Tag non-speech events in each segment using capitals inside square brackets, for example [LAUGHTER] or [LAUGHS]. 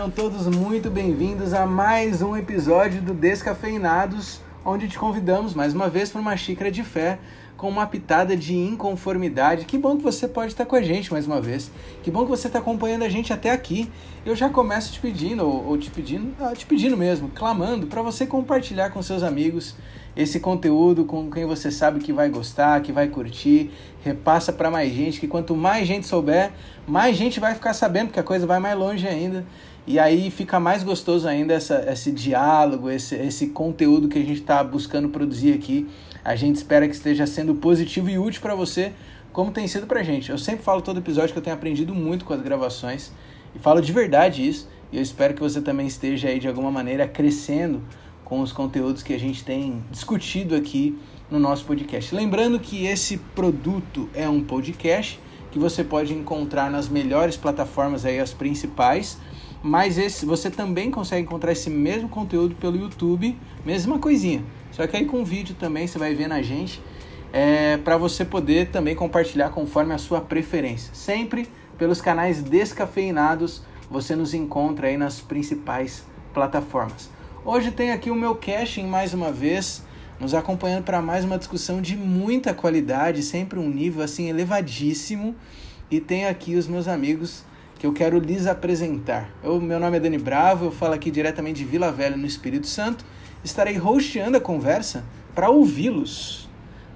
sejam todos muito bem-vindos a mais um episódio do Descafeinados, onde te convidamos mais uma vez para uma xícara de fé com uma pitada de inconformidade. Que bom que você pode estar com a gente mais uma vez. Que bom que você está acompanhando a gente até aqui. Eu já começo te pedindo, ou, ou te pedindo, ah, te pedindo mesmo, clamando para você compartilhar com seus amigos esse conteúdo com quem você sabe que vai gostar, que vai curtir. Repassa para mais gente, que quanto mais gente souber, mais gente vai ficar sabendo, porque a coisa vai mais longe ainda. E aí fica mais gostoso ainda essa, esse diálogo, esse, esse conteúdo que a gente está buscando produzir aqui a gente espera que esteja sendo positivo e útil para você, como tem sido para gente. Eu sempre falo todo episódio que eu tenho aprendido muito com as gravações e falo de verdade isso. E eu espero que você também esteja aí de alguma maneira crescendo com os conteúdos que a gente tem discutido aqui no nosso podcast. Lembrando que esse produto é um podcast que você pode encontrar nas melhores plataformas aí as principais, mas esse você também consegue encontrar esse mesmo conteúdo pelo YouTube, mesma coisinha. Só que aí com vídeo também você vai ver na gente, é, para você poder também compartilhar conforme a sua preferência. Sempre pelos canais descafeinados você nos encontra aí nas principais plataformas. Hoje tem aqui o meu caching mais uma vez, nos acompanhando para mais uma discussão de muita qualidade, sempre um nível assim elevadíssimo. E tem aqui os meus amigos que eu quero lhes apresentar. Eu, meu nome é Dani Bravo, eu falo aqui diretamente de Vila Velha, no Espírito Santo estarei hosteando a conversa para ouvi-los.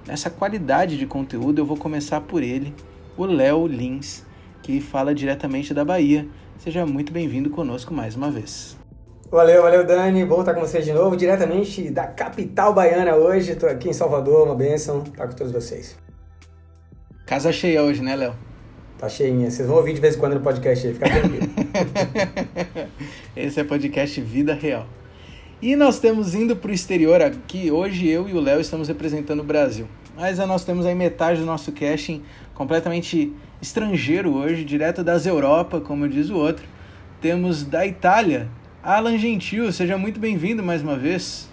Nessa qualidade de conteúdo, eu vou começar por ele, o Léo Lins, que fala diretamente da Bahia. Seja muito bem-vindo conosco mais uma vez. Valeu, valeu Dani, bom estar com vocês de novo, diretamente da capital baiana hoje. Estou aqui em Salvador, uma bênção estar com todos vocês. Casa cheia hoje, né, Léo? Tá cheinha. Vocês vão ouvir de vez em quando no podcast aí, fica tranquilo. [LAUGHS] Esse é podcast Vida Real. E nós temos indo para o exterior aqui. Hoje eu e o Léo estamos representando o Brasil. Mas nós temos aí metade do nosso casting completamente estrangeiro hoje, direto das Europa, como diz o outro. Temos da Itália, Alan Gentil. Seja muito bem-vindo mais uma vez.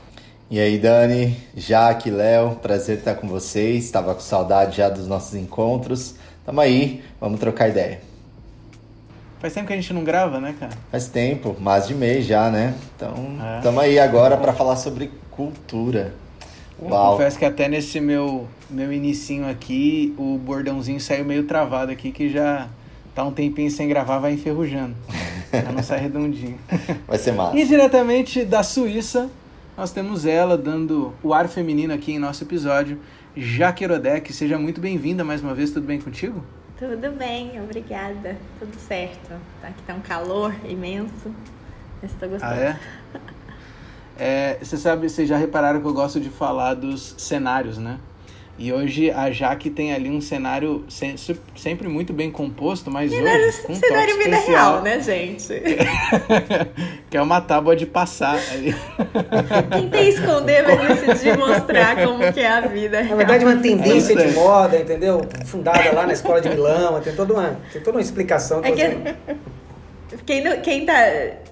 E aí, Dani, Jaque, Léo, prazer estar com vocês. Estava com saudade já dos nossos encontros. Tamo aí, vamos trocar ideia. Faz tempo que a gente não grava, né, cara? Faz tempo, mais de mês já, né? Então, é. aí agora para falar sobre cultura. Uau. Eu confesso que até nesse meu, meu inicinho aqui, o bordãozinho saiu meio travado aqui, que já tá um tempinho sem gravar, vai enferrujando. pra não sair redondinho. [LAUGHS] Vai ser massa. E diretamente da Suíça, nós temos ela dando o ar feminino aqui em nosso episódio, Jaque. Seja muito bem-vinda mais uma vez, tudo bem contigo? Tudo bem, obrigada. Tudo certo. Tá, aqui tá um calor imenso. Estou gostando. Ah, é? [LAUGHS] é? Você sabe, vocês já repararam que eu gosto de falar dos cenários, né? E hoje a Jaque tem ali um cenário sempre muito bem composto, mas e hoje com um cenário vida real, né, gente? [LAUGHS] que é uma tábua de passar. [LAUGHS] Tentei esconder, mas decidi mostrar como que é a vida real. Na verdade, uma tendência de moda, entendeu? Fundada lá na escola de Milão, tem toda uma, tem toda uma explicação. É que, quem, quem, tá,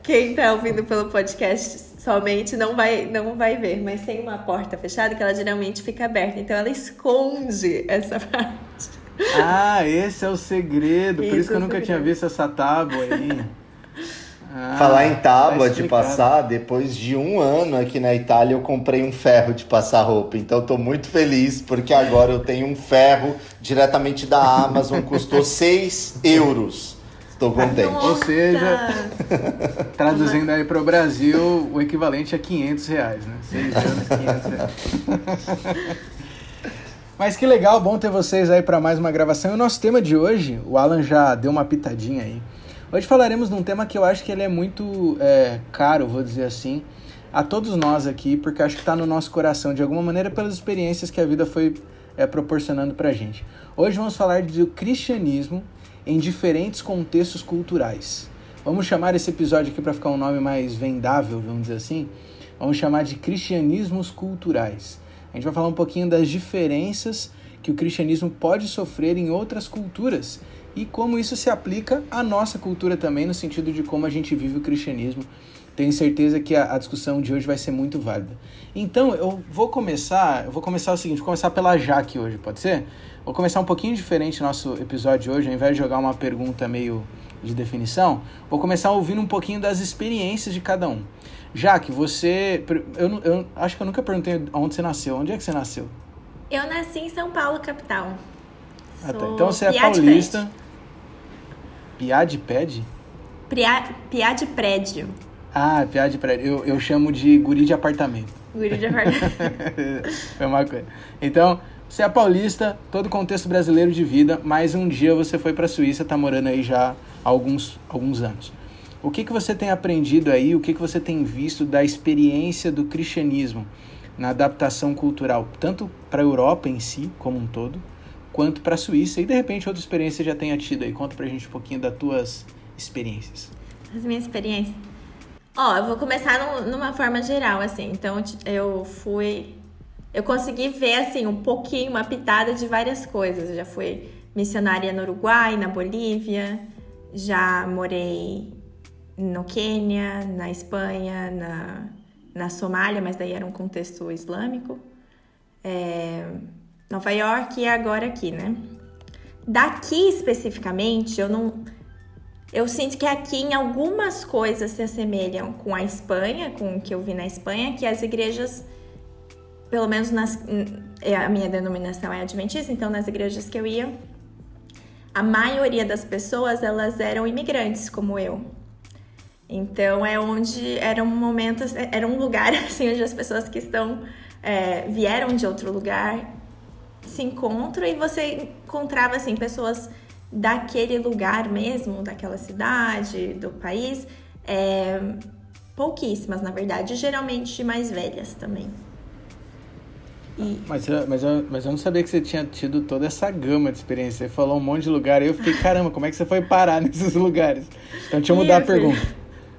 quem tá ouvindo pelo podcast somente não vai, não vai ver, mas tem uma porta fechada que ela geralmente fica aberta, então ela esconde essa [LAUGHS] parte. Ah, esse é o segredo, por isso que eu é nunca tinha visto essa tábua aí. Ah, [LAUGHS] Falar em tábua tá de passar, depois de um ano aqui na Itália eu comprei um ferro de passar roupa. Então estou muito feliz porque agora eu tenho um ferro diretamente da Amazon, custou [LAUGHS] 6 euros. Estou contente. Nossa. Ou seja, [LAUGHS] traduzindo aí para o Brasil, o equivalente a 500 reais, né? 6 anos, 500 reais. [LAUGHS] Mas que legal, bom ter vocês aí para mais uma gravação. E o nosso tema de hoje, o Alan já deu uma pitadinha aí. Hoje falaremos de um tema que eu acho que ele é muito é, caro, vou dizer assim, a todos nós aqui, porque acho que está no nosso coração de alguma maneira pelas experiências que a vida foi é, proporcionando para gente. Hoje vamos falar do cristianismo em diferentes contextos culturais. Vamos chamar esse episódio aqui para ficar um nome mais vendável, vamos dizer assim. Vamos chamar de cristianismos culturais. A gente vai falar um pouquinho das diferenças que o cristianismo pode sofrer em outras culturas e como isso se aplica à nossa cultura também, no sentido de como a gente vive o cristianismo. Tenho certeza que a, discussão de hoje vai ser muito válida. Então, eu vou começar, eu vou começar o seguinte, vou começar pela Jaque hoje, pode ser? Vou começar um pouquinho diferente nosso episódio de hoje, ao invés de jogar uma pergunta meio de definição, vou começar ouvindo um pouquinho das experiências de cada um. Jaque, você. Eu, eu acho que eu nunca perguntei onde você nasceu. Onde é que você nasceu? Eu nasci em São Paulo, capital. Ah, tá. Então você é paulista. Piá de pede? Piá, piá de prédio. Ah, piá de prédio. Eu, eu chamo de guri de apartamento. Guri de apartamento. Foi [LAUGHS] uma coisa. Então, você é paulista, todo contexto brasileiro de vida, mas um dia você foi para a Suíça, tá morando aí já há alguns, alguns anos. O que, que você tem aprendido aí, o que, que você tem visto da experiência do cristianismo na adaptação cultural, tanto para a Europa em si, como um todo, quanto para a Suíça? E de repente outra experiência já tenha tido aí. Conta para a gente um pouquinho das tuas experiências. As minhas experiências? Ó, eu vou começar numa forma geral, assim. Então, eu fui. Eu consegui ver, assim, um pouquinho, uma pitada de várias coisas. Eu já fui missionária no Uruguai, na Bolívia, já morei no Quênia, na Espanha, na, na Somália, mas daí era um contexto islâmico. É, Nova York e agora aqui, né? Daqui especificamente, eu não. Eu sinto que aqui em algumas coisas se assemelham com a Espanha, com o que eu vi na Espanha, que as igrejas, pelo menos nas, é, a minha denominação é adventista, então nas igrejas que eu ia, a maioria das pessoas elas eram imigrantes como eu. Então é onde eram momentos, era um lugar [LAUGHS] assim onde as pessoas que estão é, vieram de outro lugar se encontram e você encontrava assim pessoas daquele lugar mesmo, daquela cidade, do país, é, pouquíssimas na verdade, geralmente mais velhas também. E... Mas, mas, eu, mas eu não sabia que você tinha tido toda essa gama de experiência. Você falou um monte de lugar e eu fiquei, caramba, como é que você foi parar [LAUGHS] nesses lugares? Então deixa eu mudar a pergunta.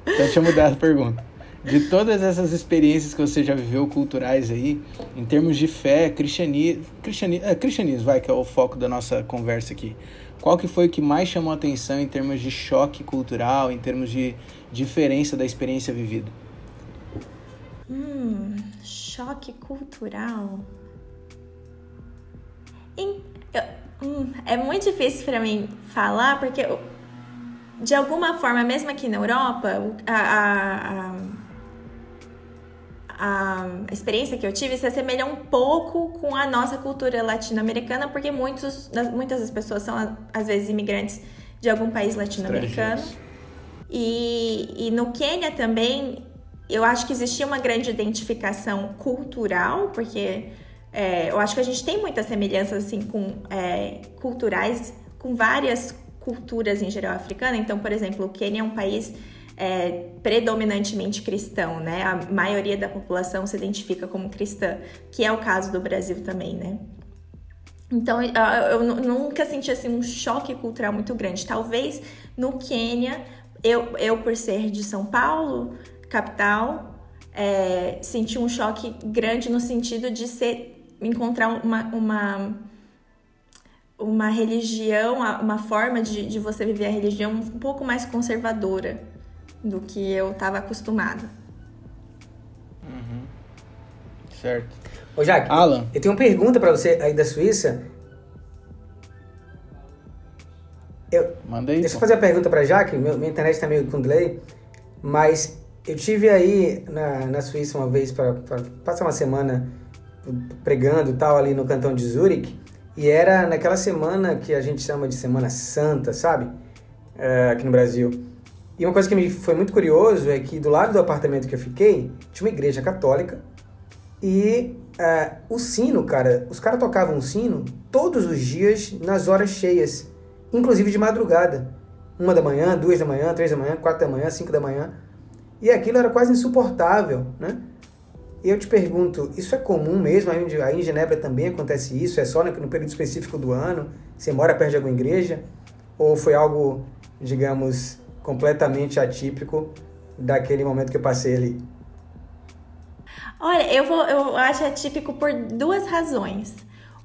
Então, deixa eu mudar a pergunta. De todas essas experiências que você já viveu culturais aí, em termos de fé, cristianismo, cristianismo, é, cristianismo vai, que é o foco da nossa conversa aqui. Qual que foi o que mais chamou a atenção em termos de choque cultural, em termos de diferença da experiência vivida? Hum, choque cultural. Em, eu, hum, é muito difícil para mim falar, porque de alguma forma, mesmo aqui na Europa, a, a, a, a, experiência que eu tive se assemelha um pouco com a nossa cultura latino-americana, porque muitos, muitas das pessoas são, às vezes, imigrantes de algum país latino-americano. E, e no Quênia também, eu acho que existia uma grande identificação cultural, porque é, eu acho que a gente tem muitas semelhanças assim com é, culturais com várias culturas em geral africana. Então, por exemplo, o Quênia é um país é, predominantemente cristão, né? A maioria da população se identifica como cristã, que é o caso do Brasil também, né? Então, eu nunca senti assim, um choque cultural muito grande. Talvez no Quênia, eu, eu por ser de São Paulo, capital, é, senti um choque grande no sentido de ser encontrar uma, uma uma religião, uma forma de, de você viver a religião um pouco mais conservadora do que eu estava acostumada. Uhum. Certo. Ô, Jaque, Alan. eu tenho uma pergunta para você aí da Suíça. Eu, Manda aí. Deixa eu fazer a pergunta para Jaque, meu, minha internet está meio com delay, mas eu tive aí na, na Suíça uma vez para passar uma semana pregando tal ali no cantão de Zurich. E era naquela semana que a gente chama de Semana Santa, sabe? É, aqui no Brasil. E uma coisa que me foi muito curioso é que do lado do apartamento que eu fiquei, tinha uma igreja católica e é, o sino, cara, os caras tocavam o sino todos os dias nas horas cheias, inclusive de madrugada. Uma da manhã, duas da manhã, três da manhã, quatro da manhã, cinco da manhã. E aquilo era quase insuportável, né? E eu te pergunto, isso é comum mesmo? Aí em Genebra também acontece isso? É só no período específico do ano? Você mora perto de alguma igreja? Ou foi algo, digamos, completamente atípico daquele momento que eu passei ali? Olha, eu, vou, eu acho atípico por duas razões.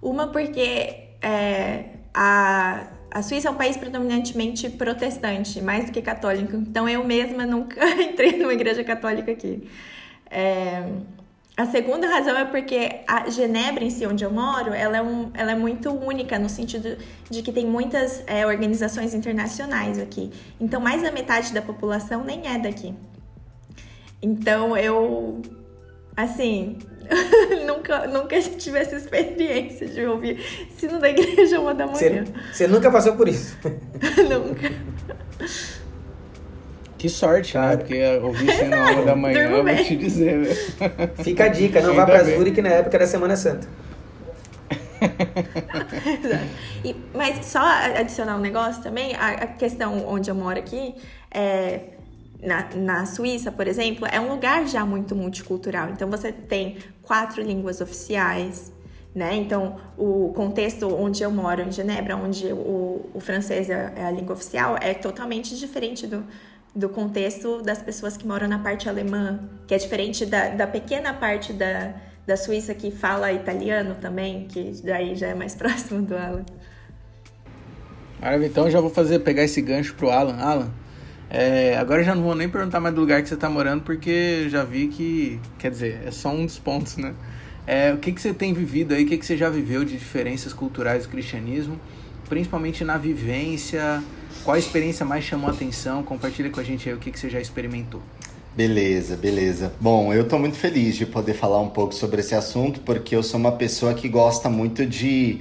Uma porque é, a, a Suíça é um país predominantemente protestante, mais do que católico. Então eu mesma nunca [LAUGHS] entrei numa igreja católica aqui. É, A segunda razão é porque a Genebra em si, onde eu moro, ela é, um, ela é muito única no sentido de que tem muitas é, organizações internacionais aqui. Então, mais da metade da população nem é daqui. Então, eu, assim, [LAUGHS] nunca, nunca tive essa experiência de ouvir sino da igreja uma da manhã. Você, nunca passou por isso? [LAUGHS] nunca. Que sorte, né? Porque ouvir sino uma da [LAUGHS] manhã, eu vou te dizer, velho. Fica a dica, não vá pra Zurich na época da Semana Santa. e, mas só adicionar um negócio também, a, a questão onde eu moro aqui, é, na, na Suíça, por exemplo, é um lugar já muito multicultural. Então você tem quatro línguas oficiais, né? Então o contexto onde eu moro, em Genebra, onde o, o francês é, é a língua oficial, é totalmente diferente do, do contexto das pessoas que moram na parte alemã, que é diferente da, da pequena parte da, da Suíça que fala italiano também, que daí já é mais [LAUGHS] próximo do Alan. Maravilha, então já vou fazer pegar esse gancho pro Alan. Alan, é, agora já não vou nem perguntar mais do lugar que você está morando, porque já vi que, quer dizer, é só um dos pontos, né? É, o que, que você tem vivido aí, o que, que você já viveu de diferenças culturais do cristianismo, principalmente na vivência, qual a experiência mais chamou a atenção? Compartilha com a gente aí o que, que você já experimentou. Beleza, beleza. Bom, eu estou muito feliz de poder falar um pouco sobre esse assunto, porque eu sou uma pessoa que gosta muito de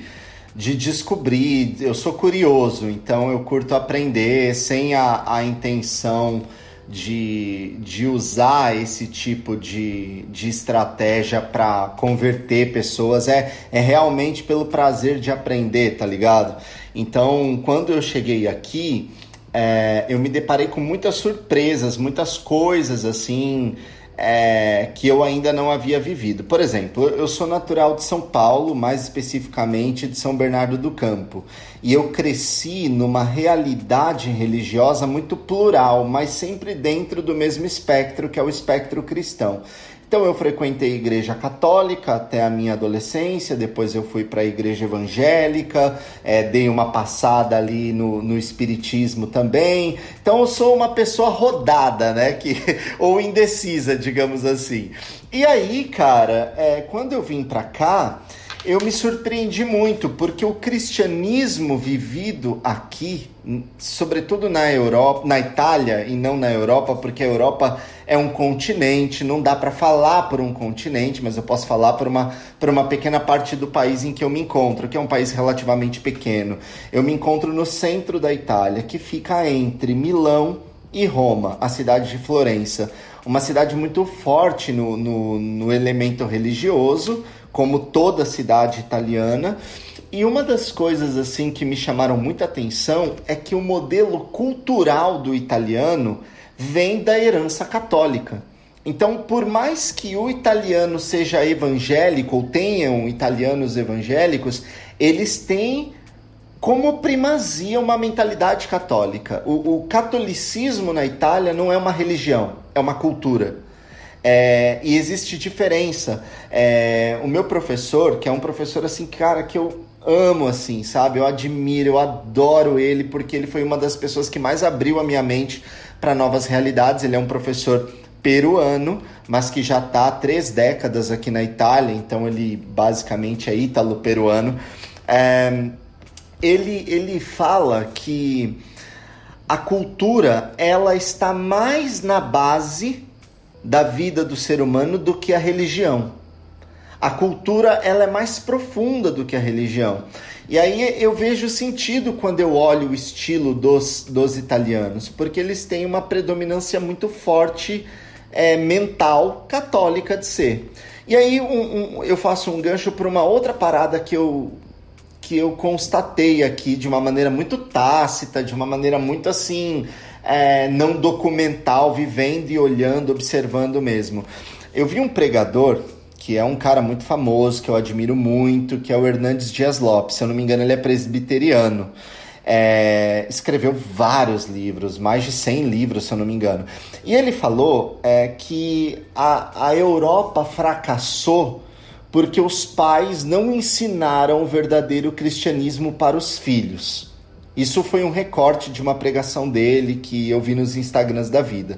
de descobrir. Eu sou curioso, então eu curto aprender sem a, a intenção de, de usar esse tipo de, de estratégia para converter pessoas. É, é realmente pelo prazer de aprender, tá ligado? Então, quando eu cheguei aqui, é, eu me deparei com muitas surpresas, muitas coisas assim é, que eu ainda não havia vivido. Por exemplo, eu sou natural de São Paulo, mais especificamente de São Bernardo do Campo, e eu cresci numa realidade religiosa muito plural, mas sempre dentro do mesmo espectro, que é o espectro cristão. Então eu frequentei a igreja católica até a minha adolescência, depois eu fui para a igreja evangélica, é, dei uma passada ali no, no espiritismo também. Então eu sou uma pessoa rodada, né? Que, [LAUGHS] ou indecisa, digamos assim. E aí, cara, é, quando eu vim para cá, eu me surpreendi muito, porque o cristianismo vivido aqui, sobretudo na Europa, na Itália e não na Europa, porque a Europa é um continente, não dá para falar por um continente, mas eu posso falar por uma, por uma pequena parte do país em que eu me encontro, que é um país relativamente pequeno. Eu me encontro no centro da Itália, que fica entre Milão e Roma, a cidade de Florença. Uma cidade muito forte no, no, no elemento religioso, como toda cidade italiana. E uma das coisas assim que me chamaram muita atenção é que o modelo cultural do italiano vem da herança católica. Então, por mais que o italiano seja evangélico ou tenham italianos evangélicos, eles têm como primazia uma mentalidade católica. O, o catolicismo na Itália não é uma religião, é uma cultura. É, e existe diferença. É, o meu professor, que é um professor assim, cara, que eu amo, assim, sabe? Eu admiro, eu adoro ele, porque ele foi uma das pessoas que mais abriu a minha mente para novas realidades. Ele é um professor peruano, mas que já está há três décadas aqui na Itália, então ele basicamente é ítalo-peruano. É, ele, ele fala que a cultura ela está mais na base da vida do ser humano do que a religião. A cultura ela é mais profunda do que a religião. E aí eu vejo sentido quando eu olho o estilo dos, dos italianos, porque eles têm uma predominância muito forte é, mental católica de ser. E aí um, um, eu faço um gancho para uma outra parada que eu, que eu constatei aqui de uma maneira muito tácita, de uma maneira muito assim é, não documental, vivendo e olhando, observando mesmo. Eu vi um pregador que é um cara muito famoso, que eu admiro muito, que é o Hernandes Dias Lopes. Se eu não me engano, ele é presbiteriano. É, escreveu vários livros, mais de 100 livros, se eu não me engano. E ele falou é, que a, a Europa fracassou porque os pais não ensinaram o verdadeiro cristianismo para os filhos. Isso foi um recorte de uma pregação dele que eu vi nos Instagrams da vida.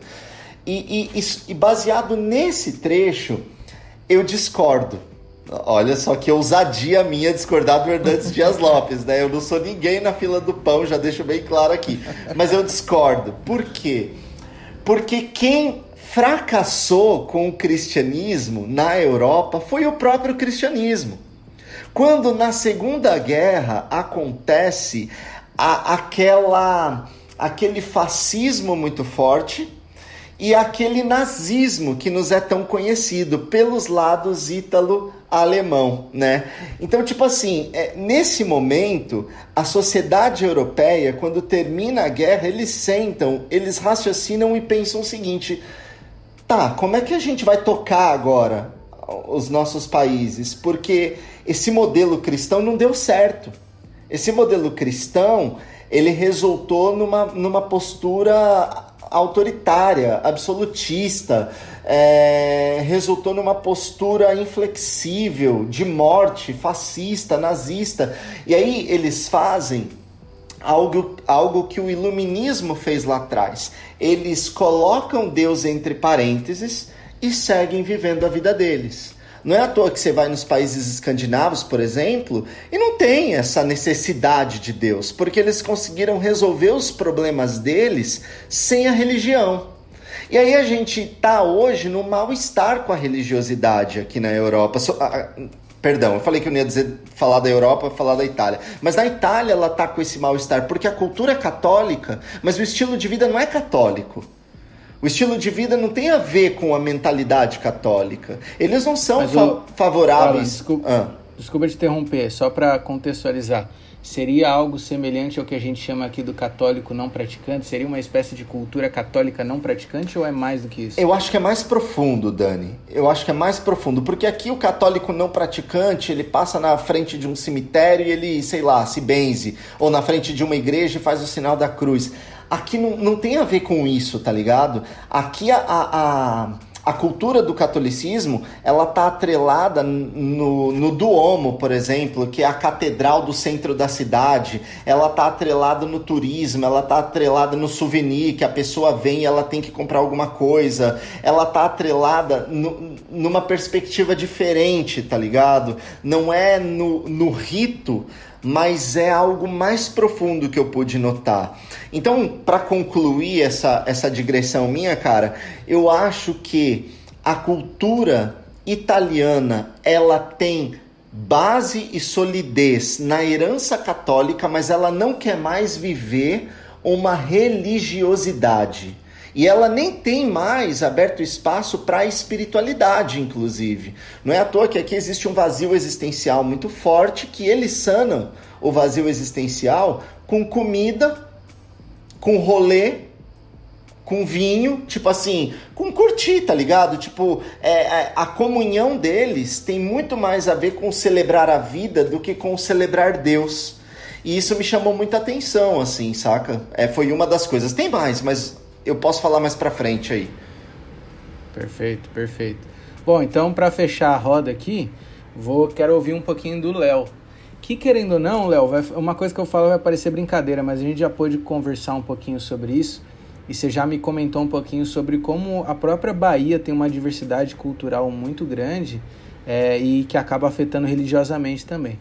E, e, e baseado nesse trecho, eu discordo. Olha só que ousadia minha discordar do Hernandes Dias [LAUGHS] Lopes, né? Eu não sou ninguém na fila do pão, já deixo bem claro aqui. Mas eu discordo. Por quê? Porque quem fracassou com o cristianismo na Europa foi o próprio cristianismo. Quando na Segunda Guerra acontece a, aquela aquele fascismo muito forte, e aquele nazismo que nos é tão conhecido pelos lados ítalo-alemão, né? Então, tipo assim, é, nesse momento, a sociedade europeia, quando termina a guerra, eles sentam, eles raciocinam e pensam o seguinte: tá, como é que a gente vai tocar agora os nossos países? Porque esse modelo cristão não deu certo. Esse modelo cristão, ele resultou numa, numa postura autoritária, absolutista, é, resultou numa postura inflexível de morte, fascista, nazista. E aí eles fazem algo, algo que o iluminismo fez lá atrás. Eles colocam Deus entre parênteses e seguem vivendo a vida deles. Não é à toa que você vai nos países escandinavos, por exemplo, e não tem essa necessidade de Deus, porque eles conseguiram resolver os problemas deles sem a religião. E aí a gente está hoje no mal-estar com a religiosidade aqui na Europa. So, perdão, eu falei que eu não ia dizer falar da Europa, falar da Itália. Mas na Itália ela está com esse mal-estar, porque a cultura é católica, mas o estilo de vida não é católico. O estilo de vida não tem a ver com a mentalidade católica. Eles não são fa favoráveis. desculpa, ah. desculpa te interromper, só para contextualizar. Seria algo semelhante ao que a gente chama aqui do católico não praticante? Seria uma espécie de cultura católica não praticante ou é mais do que isso? Eu acho que é mais profundo, Dani. Eu acho que é mais profundo, porque aqui o católico não praticante, ele passa na frente de um cemitério e ele, sei lá, se benze, ou na frente de uma igreja e faz o sinal da cruz. Aqui não, não tem a ver com isso, tá ligado? Aqui a, a, a cultura do catolicismo ela tá atrelada no, no Duomo, por exemplo, que é a catedral do centro da cidade. Ela tá atrelada no turismo, ela tá atrelada no souvenir, que a pessoa vem e ela tem que comprar alguma coisa. Ela tá atrelada no, numa perspectiva diferente, tá ligado? Não é no, no rito mas é algo mais profundo que eu pude notar. Então, para concluir essa, essa digressão minha, cara, eu acho que a cultura italiana ela tem base e solidez na herança católica, mas ela não quer mais viver uma religiosidade. E ela nem tem mais aberto espaço para a espiritualidade, inclusive. Não é à toa que aqui existe um vazio existencial muito forte que eles sanam o vazio existencial com comida, com rolê, com vinho, tipo assim, com curtir, tá ligado? Tipo, é, é, a comunhão deles tem muito mais a ver com celebrar a vida do que com celebrar Deus. E isso me chamou muita atenção, assim, saca? É, foi uma das coisas. Tem mais, mas eu posso falar mais pra frente aí. Perfeito, perfeito. Bom, então para fechar a roda aqui, vou quero ouvir um pouquinho do Léo. Que querendo ou não, Léo, uma coisa que eu falo vai parecer brincadeira, mas a gente já pôde conversar um pouquinho sobre isso. E você já me comentou um pouquinho sobre como a própria Bahia tem uma diversidade cultural muito grande é, e que acaba afetando religiosamente também.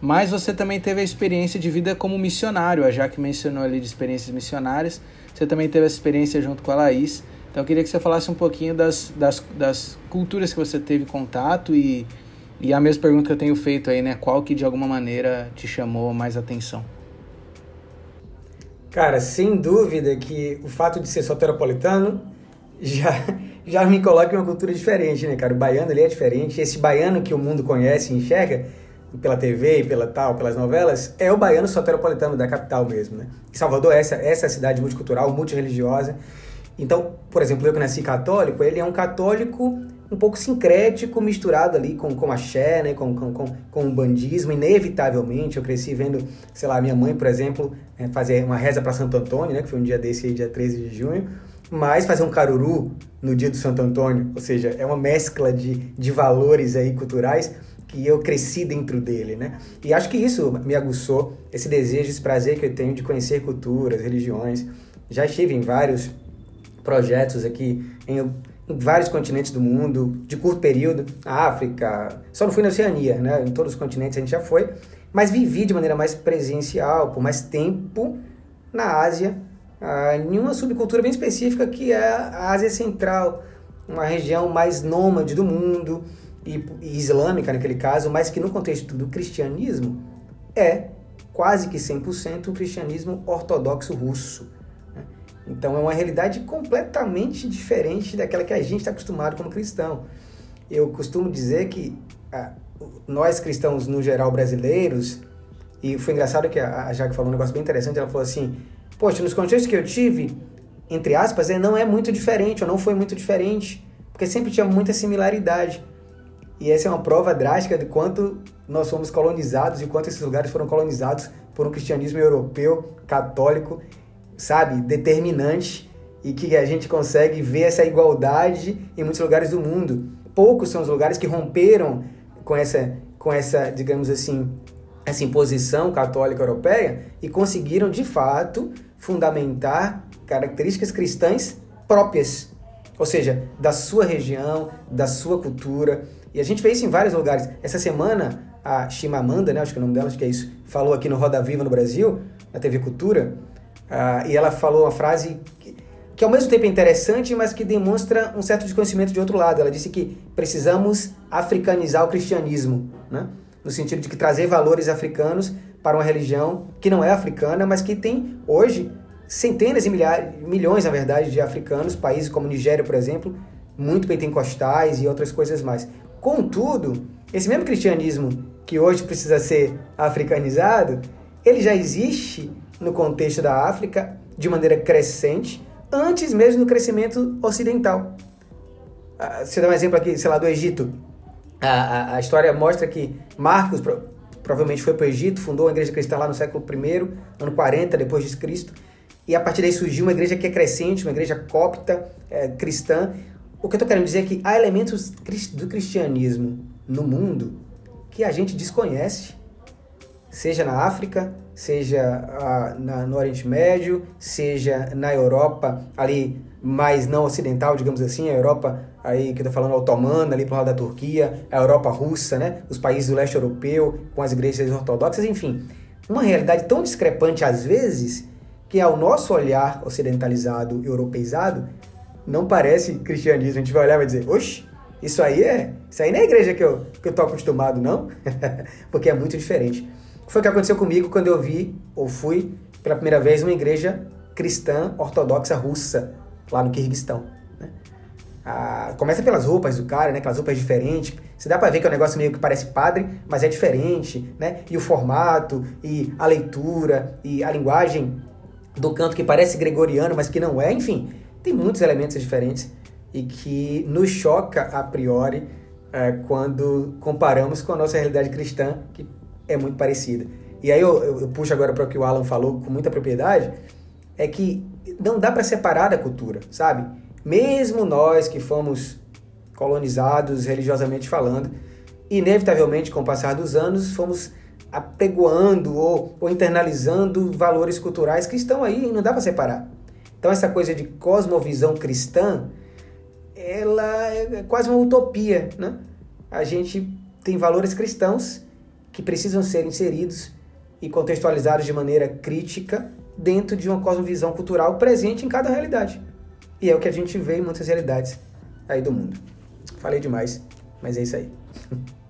Mas você também teve a experiência de vida como missionário, a Jaque mencionou ali de experiências missionárias. Você também teve essa experiência junto com a Laís. Então eu queria que você falasse um pouquinho das, das, das culturas que você teve contato e, e a mesma pergunta que eu tenho feito aí, né? Qual que de alguma maneira te chamou mais atenção? Cara, sem dúvida que o fato de ser soteropolitano já, [LAUGHS] já me coloca em uma cultura diferente, né, cara? O baiano ele é diferente. Esse baiano que o mundo conhece e enxerga pela TV e pela tal, pelas novelas, é o baiano soteropolitano da capital mesmo, né? Salvador é essa, essa cidade multicultural, multireligiosa. Então, por exemplo, eu que nasci católico, ele é um católico um pouco sincrético, misturado ali com, com axé, né, com, com, com, com o bandismo, inevitavelmente. Eu cresci vendo, sei lá, minha mãe, por exemplo, é, fazer uma reza para Santo Antônio, né, que foi um dia desse aí, dia 13 de junho, mas fazer um caruru no dia do Santo Antônio, ou seja, é uma mescla de, de valores aí culturais que eu cresci dentro dele, né? E acho que isso me aguçou, esse desejo, esse prazer que eu tenho de conhecer culturas, religiões. Já estive em vários projetos aqui em em vários continentes do mundo, de curto período, África, só não fui na Oceania, né? Em todos os continentes a gente já foi, mas vivi de maneira mais presencial, por mais tempo, na Ásia, ah, em uma subcultura bem específica que é a Ásia Central, uma região mais nômade do mundo, e, e islâmica naquele caso, mas que no contexto do cristianismo é quase que 100% o cristianismo ortodoxo russo. Né? Então é uma realidade completamente diferente daquela que a gente está acostumado como cristão. Eu costumo dizer que ah, nós cristãos, no geral, brasileiros, e foi engraçado que a, a Jaque falou um negócio bem interessante, ela falou assim, poxa, nos contextos que eu tive, entre aspas, é, não é muito diferente, ou não foi muito diferente, porque sempre tinha muita similaridade. E essa é uma prova drástica de quanto nós fomos colonizados e quanto esses lugares foram colonizados por um cristianismo europeu, católico, sabe, determinante e que a gente consegue ver essa igualdade em muitos lugares do mundo. Poucos são os lugares que romperam com essa, com essa, digamos assim, essa imposição católica europeia e conseguiram de fato fundamentar características cristãs próprias, ou seja, da sua região, da sua cultura. E a gente vê isso em vários lugares. Essa semana, a Chimamanda, né, acho que é o nome dela, acho que é isso, falou aqui no Roda Viva no Brasil, na TV Cultura, uh, e ela falou uma frase que, que ao mesmo tempo é interessante, mas que demonstra um certo desconhecimento de outro lado. Ela disse que precisamos africanizar o cristianismo, né? no sentido de que trazer valores africanos para uma religião que não é africana, mas que tem hoje centenas e milhares, milhões, na verdade, de africanos, países como Nigéria, por exemplo, muito pentecostais e outras coisas mais. Contudo, esse mesmo cristianismo que hoje precisa ser africanizado, ele já existe no contexto da África de maneira crescente, antes mesmo do crescimento ocidental. Se eu dar um exemplo aqui, sei lá, do Egito. A, a, a história mostra que Marcos pro, provavelmente foi para o Egito, fundou uma igreja cristã lá no século I, ano 40 depois de Cristo, e a partir daí surgiu uma igreja que é crescente, uma igreja copta, é, cristã. O que eu estou querendo dizer é que há elementos do cristianismo no mundo que a gente desconhece, seja na África, seja ah, na, no Oriente Médio, seja na Europa, ali mais não ocidental, digamos assim, a Europa aí que eu tô falando otomana, ali pro lado da Turquia, a Europa russa, né? Os países do leste europeu, com as igrejas ortodoxas, enfim. Uma realidade tão discrepante às vezes que ao nosso olhar ocidentalizado, europeizado, não parece cristianismo. A gente vai olhar e vai dizer, oxe, isso aí é. Isso aí não é igreja que eu, que eu tô acostumado, não. [LAUGHS] Porque é muito diferente. Foi o que aconteceu comigo quando eu vi, ou fui, pela primeira vez, uma igreja cristã ortodoxa russa, lá no Kirguistão. Né? Ah, começa pelas roupas do cara, né? Aquelas roupas diferentes. Você dá pra ver que é um negócio meio que parece padre, mas é diferente, né? E o formato, e a leitura, e a linguagem do canto que parece gregoriano, mas que não é, enfim, tem muitos elementos diferentes e que nos choca a priori é, quando comparamos com a nossa realidade cristã, que é muito parecida. E aí eu, eu, eu puxo agora para o que o Alan falou com muita propriedade, é que não dá para separar da cultura, sabe? Mesmo nós que fomos colonizados religiosamente falando, inevitavelmente com o passar dos anos fomos apregoando ou, ou internalizando valores culturais que estão aí e não dá para separar. Então essa coisa de cosmovisão cristã, ela é quase uma utopia, né? A gente tem valores cristãos que precisam ser inseridos e contextualizados de maneira crítica dentro de uma cosmovisão cultural presente em cada realidade. E é o que a gente vê em muitas realidades aí do mundo. Falei demais, mas é isso aí. [LAUGHS]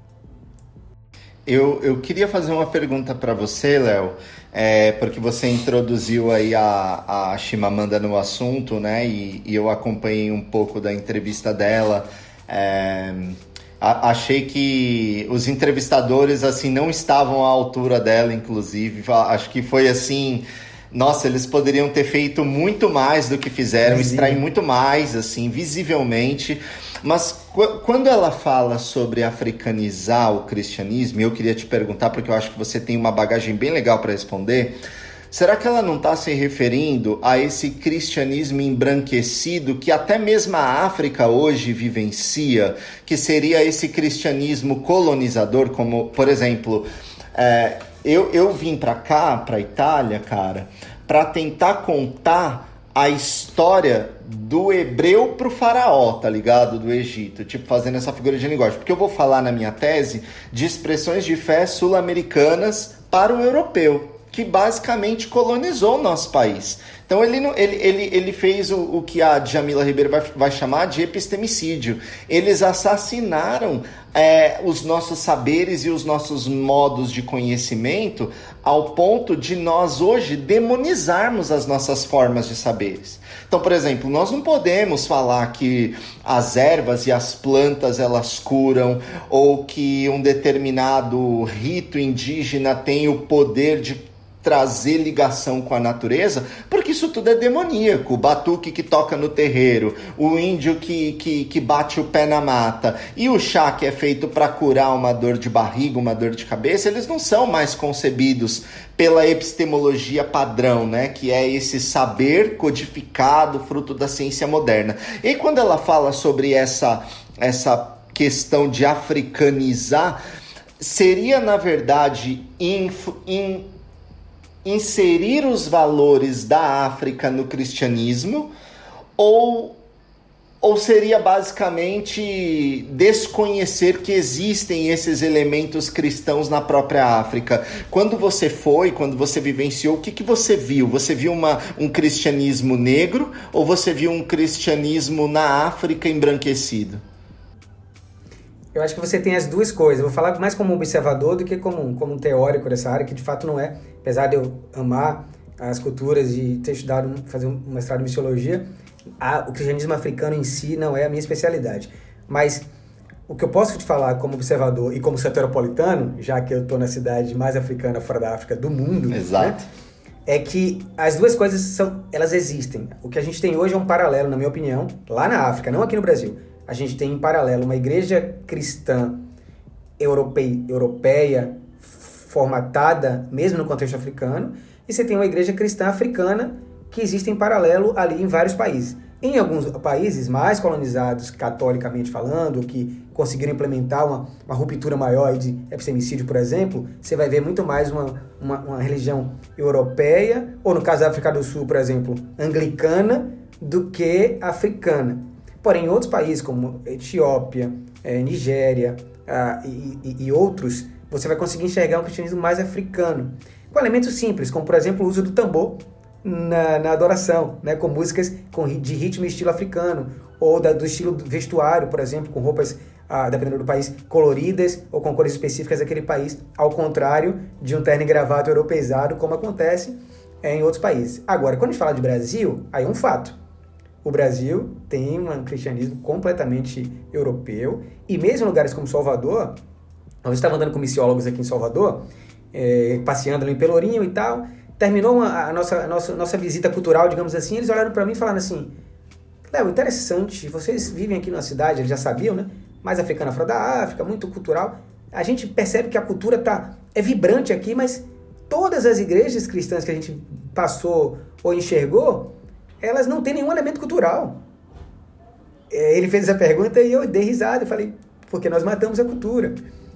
Eu, eu queria fazer uma pergunta para você, Léo, é, porque você introduziu aí a, a Shimamanda no assunto, né? E, e eu acompanhei um pouco da entrevista dela. É, a, achei que os entrevistadores assim não estavam à altura dela, inclusive. Acho que foi assim nossa, eles poderiam ter feito muito mais do que fizeram, extrair muito mais, assim, visivelmente. Mas quando ela fala sobre africanizar o cristianismo, eu queria te perguntar, porque eu acho que você tem uma bagagem bem legal para responder. Será que ela não está se referindo a esse cristianismo embranquecido que até mesmo a África hoje vivencia, que seria esse cristianismo colonizador, como, por exemplo, é, eu, eu vim para cá, para Itália, cara, para tentar contar a história do hebreu pro faraó, tá ligado? Do Egito, tipo fazendo essa figura de linguagem. Porque eu vou falar na minha tese de expressões de fé sul-americanas para o europeu, que basicamente colonizou o nosso país. Então ele, ele, ele, ele fez o, o que a Jamila Ribeiro vai, vai chamar de epistemicídio. Eles assassinaram é, os nossos saberes e os nossos modos de conhecimento ao ponto de nós hoje demonizarmos as nossas formas de saberes. Então, por exemplo, nós não podemos falar que as ervas e as plantas elas curam ou que um determinado rito indígena tem o poder de trazer ligação com a natureza, porque isso tudo é demoníaco. O batuque que toca no terreiro, o índio que, que, que bate o pé na mata e o chá que é feito para curar uma dor de barriga, uma dor de cabeça, eles não são mais concebidos pela epistemologia padrão, né, que é esse saber codificado, fruto da ciência moderna. E quando ela fala sobre essa essa questão de africanizar, seria na verdade inf, in, inserir os valores da África no cristianismo ou ou seria basicamente desconhecer que existem esses elementos cristãos na própria África? Quando você foi, quando você vivenciou, o que, que você viu? Você viu uma, um cristianismo negro ou você viu um cristianismo na África embranquecido? Eu acho que você tem as duas coisas. Eu vou falar mais como observador do que como, como um teórico dessa área, que de fato não é. Apesar de eu amar as culturas e ter estudado, fazer um mestrado em missiologia, a, o cristianismo africano em si não é a minha especialidade. Mas o que eu posso te falar como observador e como soteropolitano, já que eu estou na cidade mais africana fora da África do mundo, né, Exato. Né, é que as duas coisas são, elas existem. O que a gente tem hoje é um paralelo, na minha opinião, lá na África, não aqui no Brasil a gente tem em paralelo uma igreja cristã europeia, europeia formatada mesmo no contexto africano, e você tem uma igreja cristã africana que existe em paralelo ali em vários países. Em alguns países mais colonizados, catolicamente falando, que conseguiram implementar uma, uma ruptura maior de epistemicídio, por exemplo, você vai ver muito mais uma, uma, uma religião europeia, ou no caso da África do Sul, por exemplo, anglicana, do que africana. Porém, em outros países, como Etiópia, é, Nigéria ah, e, e, e, outros, você vai conseguir enxergar um cristianismo mais africano, com elementos simples, como, por exemplo, o uso do tambor na, na adoração, né, com músicas com, de ritmo e estilo africano, ou da, do estilo vestuário, por exemplo, com roupas, ah, dependendo do país, coloridas ou com cores específicas daquele país, ao contrário de um terno e gravata europeizado, como acontece é, em outros países. Agora, quando a gente fala de Brasil, aí é um fato o Brasil tem um cristianismo completamente europeu e mesmo em lugares como Salvador, eu estava andando com missiólogos aqui em Salvador, é, passeando ali em Pelourinho e tal, terminou a, nossa, a nossa, nossa visita cultural, digamos assim, eles olharam para mim e falaram assim, Léo, interessante, vocês vivem aqui numa cidade, eles já sabiam, né? Mais africana fora da África, muito cultural. A gente percebe que a cultura tá, é vibrante aqui, mas todas as igrejas cristãs que a gente passou ou enxergou, elas não têm nenhum elemento cultural. É, ele fez essa pergunta e eu dei risada. Eu falei, porque nós matamos a cultura.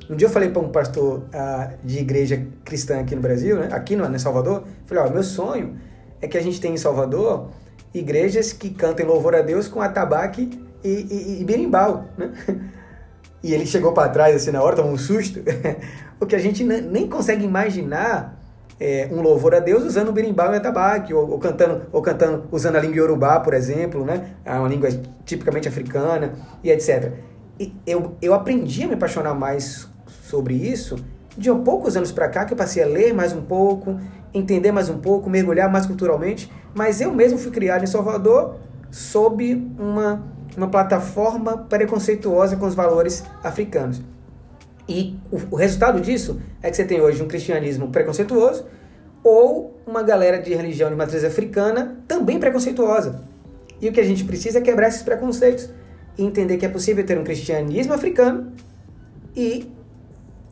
Um dia eu falei para um pastor uh, de igreja cristã aqui no Brasil, né? aqui no, em Salvador, falei, ó, meu sonho é que a gente tenha em Salvador igrejas que cantem louvor a Deus com atabaque e, e, e berimbau, né? [LAUGHS] E ele chegou para trás assim na hora, tomou um susto, [LAUGHS] porque a gente nem consegue imaginar é, um louvor a Deus usando o berimbau e atabaque, ou, ou, cantando, ou cantando usando a língua yorubá, por exemplo, né? É uma língua tipicamente africana e etc. E eu, eu aprendi a me apaixonar mais sobre isso de poucos anos para cá que eu passei a ler mais um pouco, entender mais um pouco, mergulhar mais culturalmente, mas eu mesmo fui criado em Salvador sob uma, uma plataforma preconceituosa com os valores africanos. E o, o resultado disso é que você tem hoje um cristianismo preconceituoso ou uma galera de religião de matriz africana também preconceituosa. E o que a gente precisa é quebrar esses preconceitos e entender que é possível ter um cristianismo africano e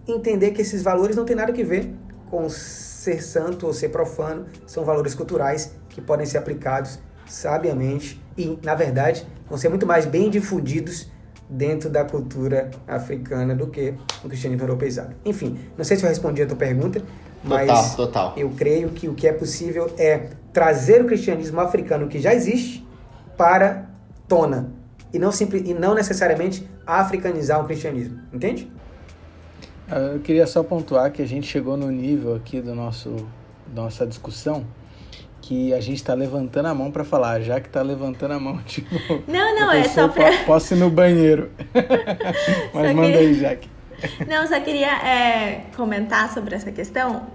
entender que esses valores não têm nada a ver com ser santo ou ser profano, são valores culturais que podem ser aplicados sabiamente e, na verdade, vão ser muito mais bem difundidos dentro da cultura africana do que o cristianismo europeizado. Enfim, não sei se eu respondi a tua pergunta, mas total, total. eu creio que o que é possível é trazer o cristianismo africano que já existe para tona e não simples e não necessariamente africanizar o cristianismo, entende? Eu queria só pontuar que a gente chegou no nível aqui do nosso nossa discussão que a gente está levantando a mão para falar, já que está levantando a mão, [LAUGHS] tipo. Não, não, é só para. Posso ir no banheiro. [LAUGHS] [LAUGHS] Mas só manda queria... aí, Jaque. Não, só queria é, comentar sobre essa questão,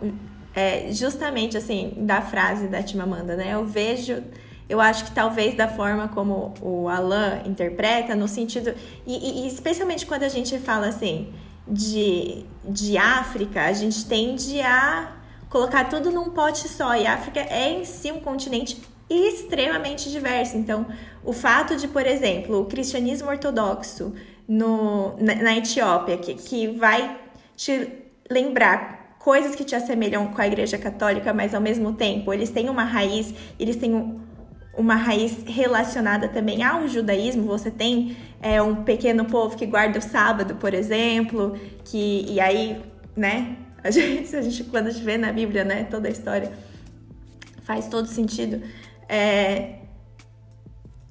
é, justamente assim, da frase da Timamanda, né? Eu vejo eu acho que talvez da forma como o Alan interpreta, no sentido. E, e, especialmente quando a gente fala assim de, de África, a gente tende a colocar tudo num pote só. E a África é em si um continente extremamente diverso. Então, o fato de, por exemplo, o cristianismo ortodoxo no, na, na Etiópia, que, que vai te lembrar coisas que te assemelham com a Igreja Católica, mas ao mesmo tempo eles têm uma raiz, eles têm um, uma raiz relacionada também ao judaísmo. Você tem é, um pequeno povo que guarda o sábado, por exemplo, que e aí, né? A gente, a gente quando a gente vê na Bíblia, né, toda a história faz todo sentido. É,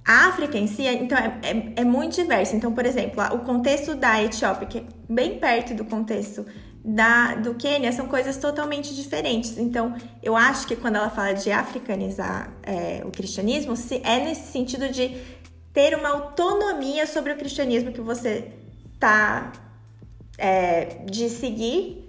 a África em si, então, é, é, é, muito diverso. Então, por exemplo, o contexto da Etiópia, que é bem perto do contexto da, do Quênia são coisas totalmente diferentes. Então, eu acho que quando ela fala de africanizar é, o cristianismo, se, é nesse sentido de ter uma autonomia sobre o cristianismo que você tá é, de seguir,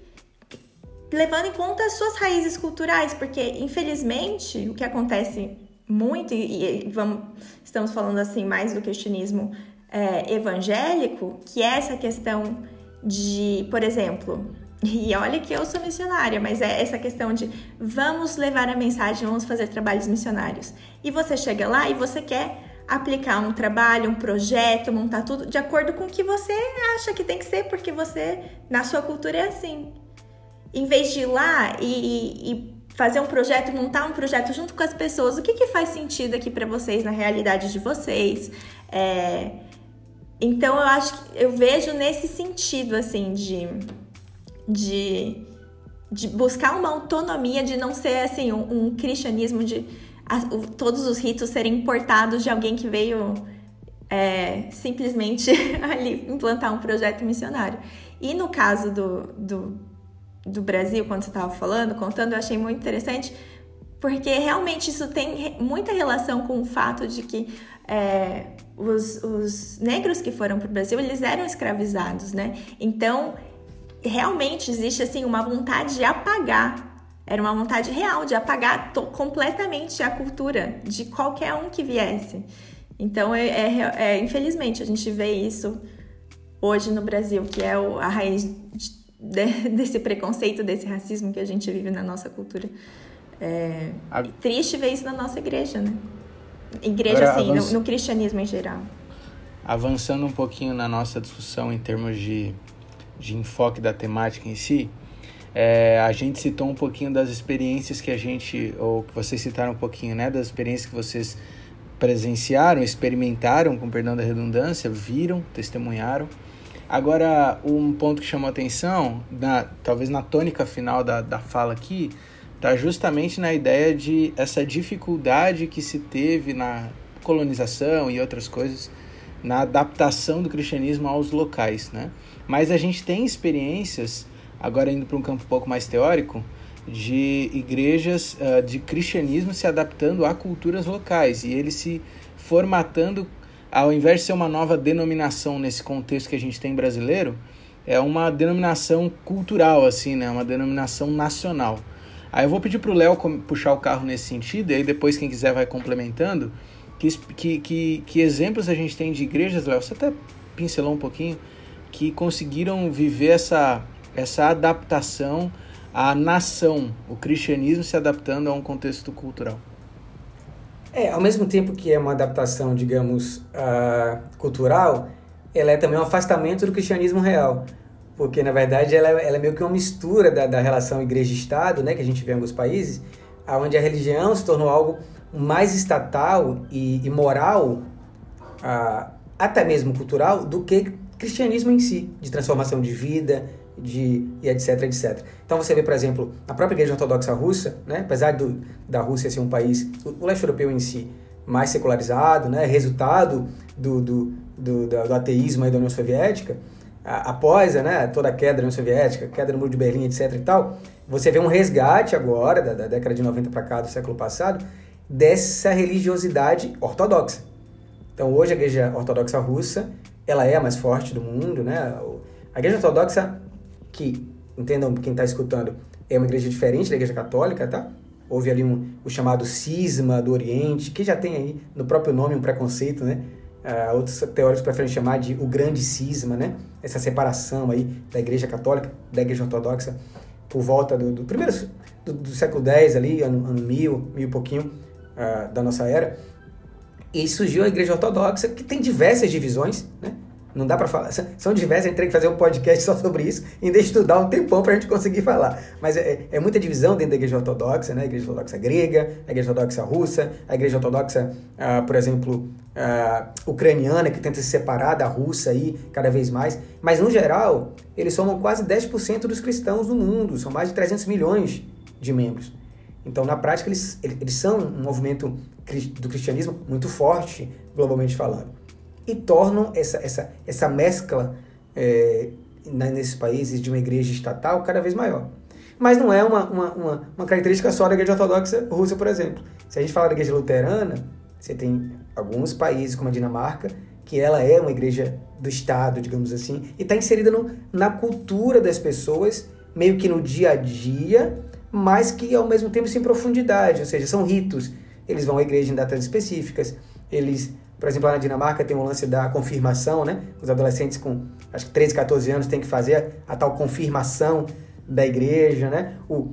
levando em conta as suas raízes culturais, porque infelizmente o que acontece muito e, e vamos, estamos falando assim mais do cristianismo é, evangélico, que é essa questão de, por exemplo, [LAUGHS] e olha que eu sou missionária, mas é essa questão de vamos levar a mensagem, vamos fazer trabalhos missionários. E você chega lá e você quer aplicar um trabalho, um projeto, montar tudo de acordo com o que você acha que tem que ser, porque você, na sua cultura, é assim. Em vez de ir lá e, e fazer um projeto, montar um projeto junto com as pessoas, o que, que faz sentido aqui para vocês, na realidade de vocês? É... Então eu acho que eu vejo nesse sentido, assim, de de, de buscar uma autonomia, de não ser assim um, um cristianismo de a, o, todos os ritos serem importados de alguém que veio é, simplesmente [LAUGHS] ali implantar um projeto missionário. E no caso do, do, do Brasil, quando você estava falando, contando, eu achei muito interessante, porque realmente isso tem muita relação com o fato de que é, os, os negros que foram para o Brasil, eles eram escravizados, né? Então, realmente existe assim uma vontade de apagar. Era uma vontade real de apagar completamente a cultura de qualquer um que viesse. Então, é, é, é, infelizmente, a gente vê isso hoje no Brasil, que é o, a raiz de, [LAUGHS] desse preconceito, desse racismo que a gente vive na nossa cultura. É a... triste ver isso na nossa igreja, né? Igreja, Agora, assim, no, no cristianismo em geral. Avançando um pouquinho na nossa discussão em termos de de enfoque da temática em si, é, a gente citou um pouquinho das experiências que a gente, ou que vocês citaram um pouquinho, né, das experiências que vocês presenciaram, experimentaram, com perdão da redundância, viram, testemunharam. Agora, um ponto que chamou atenção, na, talvez na tônica final da, da fala aqui, está justamente na ideia de essa dificuldade que se teve na colonização e outras coisas, na adaptação do cristianismo aos locais, né? Mas a gente tem experiências, agora indo para um campo um pouco mais teórico, de igrejas uh, de cristianismo se adaptando a culturas locais e ele se formatando, ao invés de ser uma nova denominação nesse contexto que a gente tem brasileiro, é uma denominação cultural, assim, né? Uma denominação nacional. Aí eu vou pedir para o Léo puxar o carro nesse sentido, e aí depois quem quiser vai complementando. Que, que, que, exemplos a gente tem de igrejas, Léo? Você até pincelou um pouquinho, que conseguiram viver essa, essa adaptação à nação, o cristianismo se adaptando a um contexto cultural. É, ao mesmo tempo que é uma adaptação, digamos, uh, cultural, ela é também um afastamento do cristianismo real. Porque, na verdade, ela, é, ela é meio que uma mistura da, da relação igreja-estado, né, que a gente vê em alguns países, onde a religião se tornou algo mais estatal e, e moral, uh, até mesmo cultural, do que cristianismo em si, de transformação de vida, de, e etc, etc. Então você vê, por exemplo, a própria Igreja Ortodoxa Russa, né, apesar do, da Rússia ser um país, o, o leste europeu em si, mais secularizado, né, resultado do, do, do, do ateísmo da União Soviética, após né, toda a queda da União Soviética, queda do Muro de Berlim, etc e tal, você vê um resgate agora, da, da década de 90 para cá, do século passado, dessa religiosidade ortodoxa. Então hoje a Igreja Ortodoxa Russa, ela é a mais forte do mundo, né? A Igreja Ortodoxa, que, entendam quem está escutando, é uma igreja diferente da Igreja Católica, tá? Houve ali um, o chamado cisma do Oriente, que já tem aí no próprio nome um preconceito, né? Uh, outros teóricos preferem chamar de o grande cisma, né? Essa separação aí da Igreja Católica, da Igreja Ortodoxa, por volta do, do primeiro do, do, século X ali, ano, ano mil, mil e pouquinho uh, da nossa era. E surgiu a Igreja Ortodoxa, que tem diversas divisões, né? Não dá para falar. São diversas, a gente tem que fazer um podcast só sobre isso e ainda estudar um tempão para a gente conseguir falar. Mas é, é, muita divisão dentro da igreja ortodoxa, né? A igreja ortodoxa grega, a igreja ortodoxa russa, a igreja ortodoxa, ah, por exemplo, ah, ucraniana, que tenta se separar da russa aí cada vez mais. Mas, no geral, eles somam quase 10% dos cristãos do mundo. São mais de 300 milhões de membros. Então, na prática, eles, eles são um movimento do cristianismo muito forte, globalmente falando e tornam essa, essa, essa mescla é, nesses países de uma igreja estatal cada vez maior. Mas não é uma, uma, uma, uma, característica só da igreja ortodoxa russa, por exemplo. Se a gente fala da igreja luterana, você tem alguns países, como a Dinamarca, que ela é uma igreja do Estado, digamos assim, e está inserida no, na cultura das pessoas, meio que no dia a dia, mas que ao mesmo tempo sem profundidade, ou seja, são ritos. Eles vão à igreja em datas específicas, eles por exemplo, lá na Dinamarca tem um lance da confirmação, né? Os adolescentes com acho que 13, 14 anos têm que fazer a tal confirmação da igreja, né? O,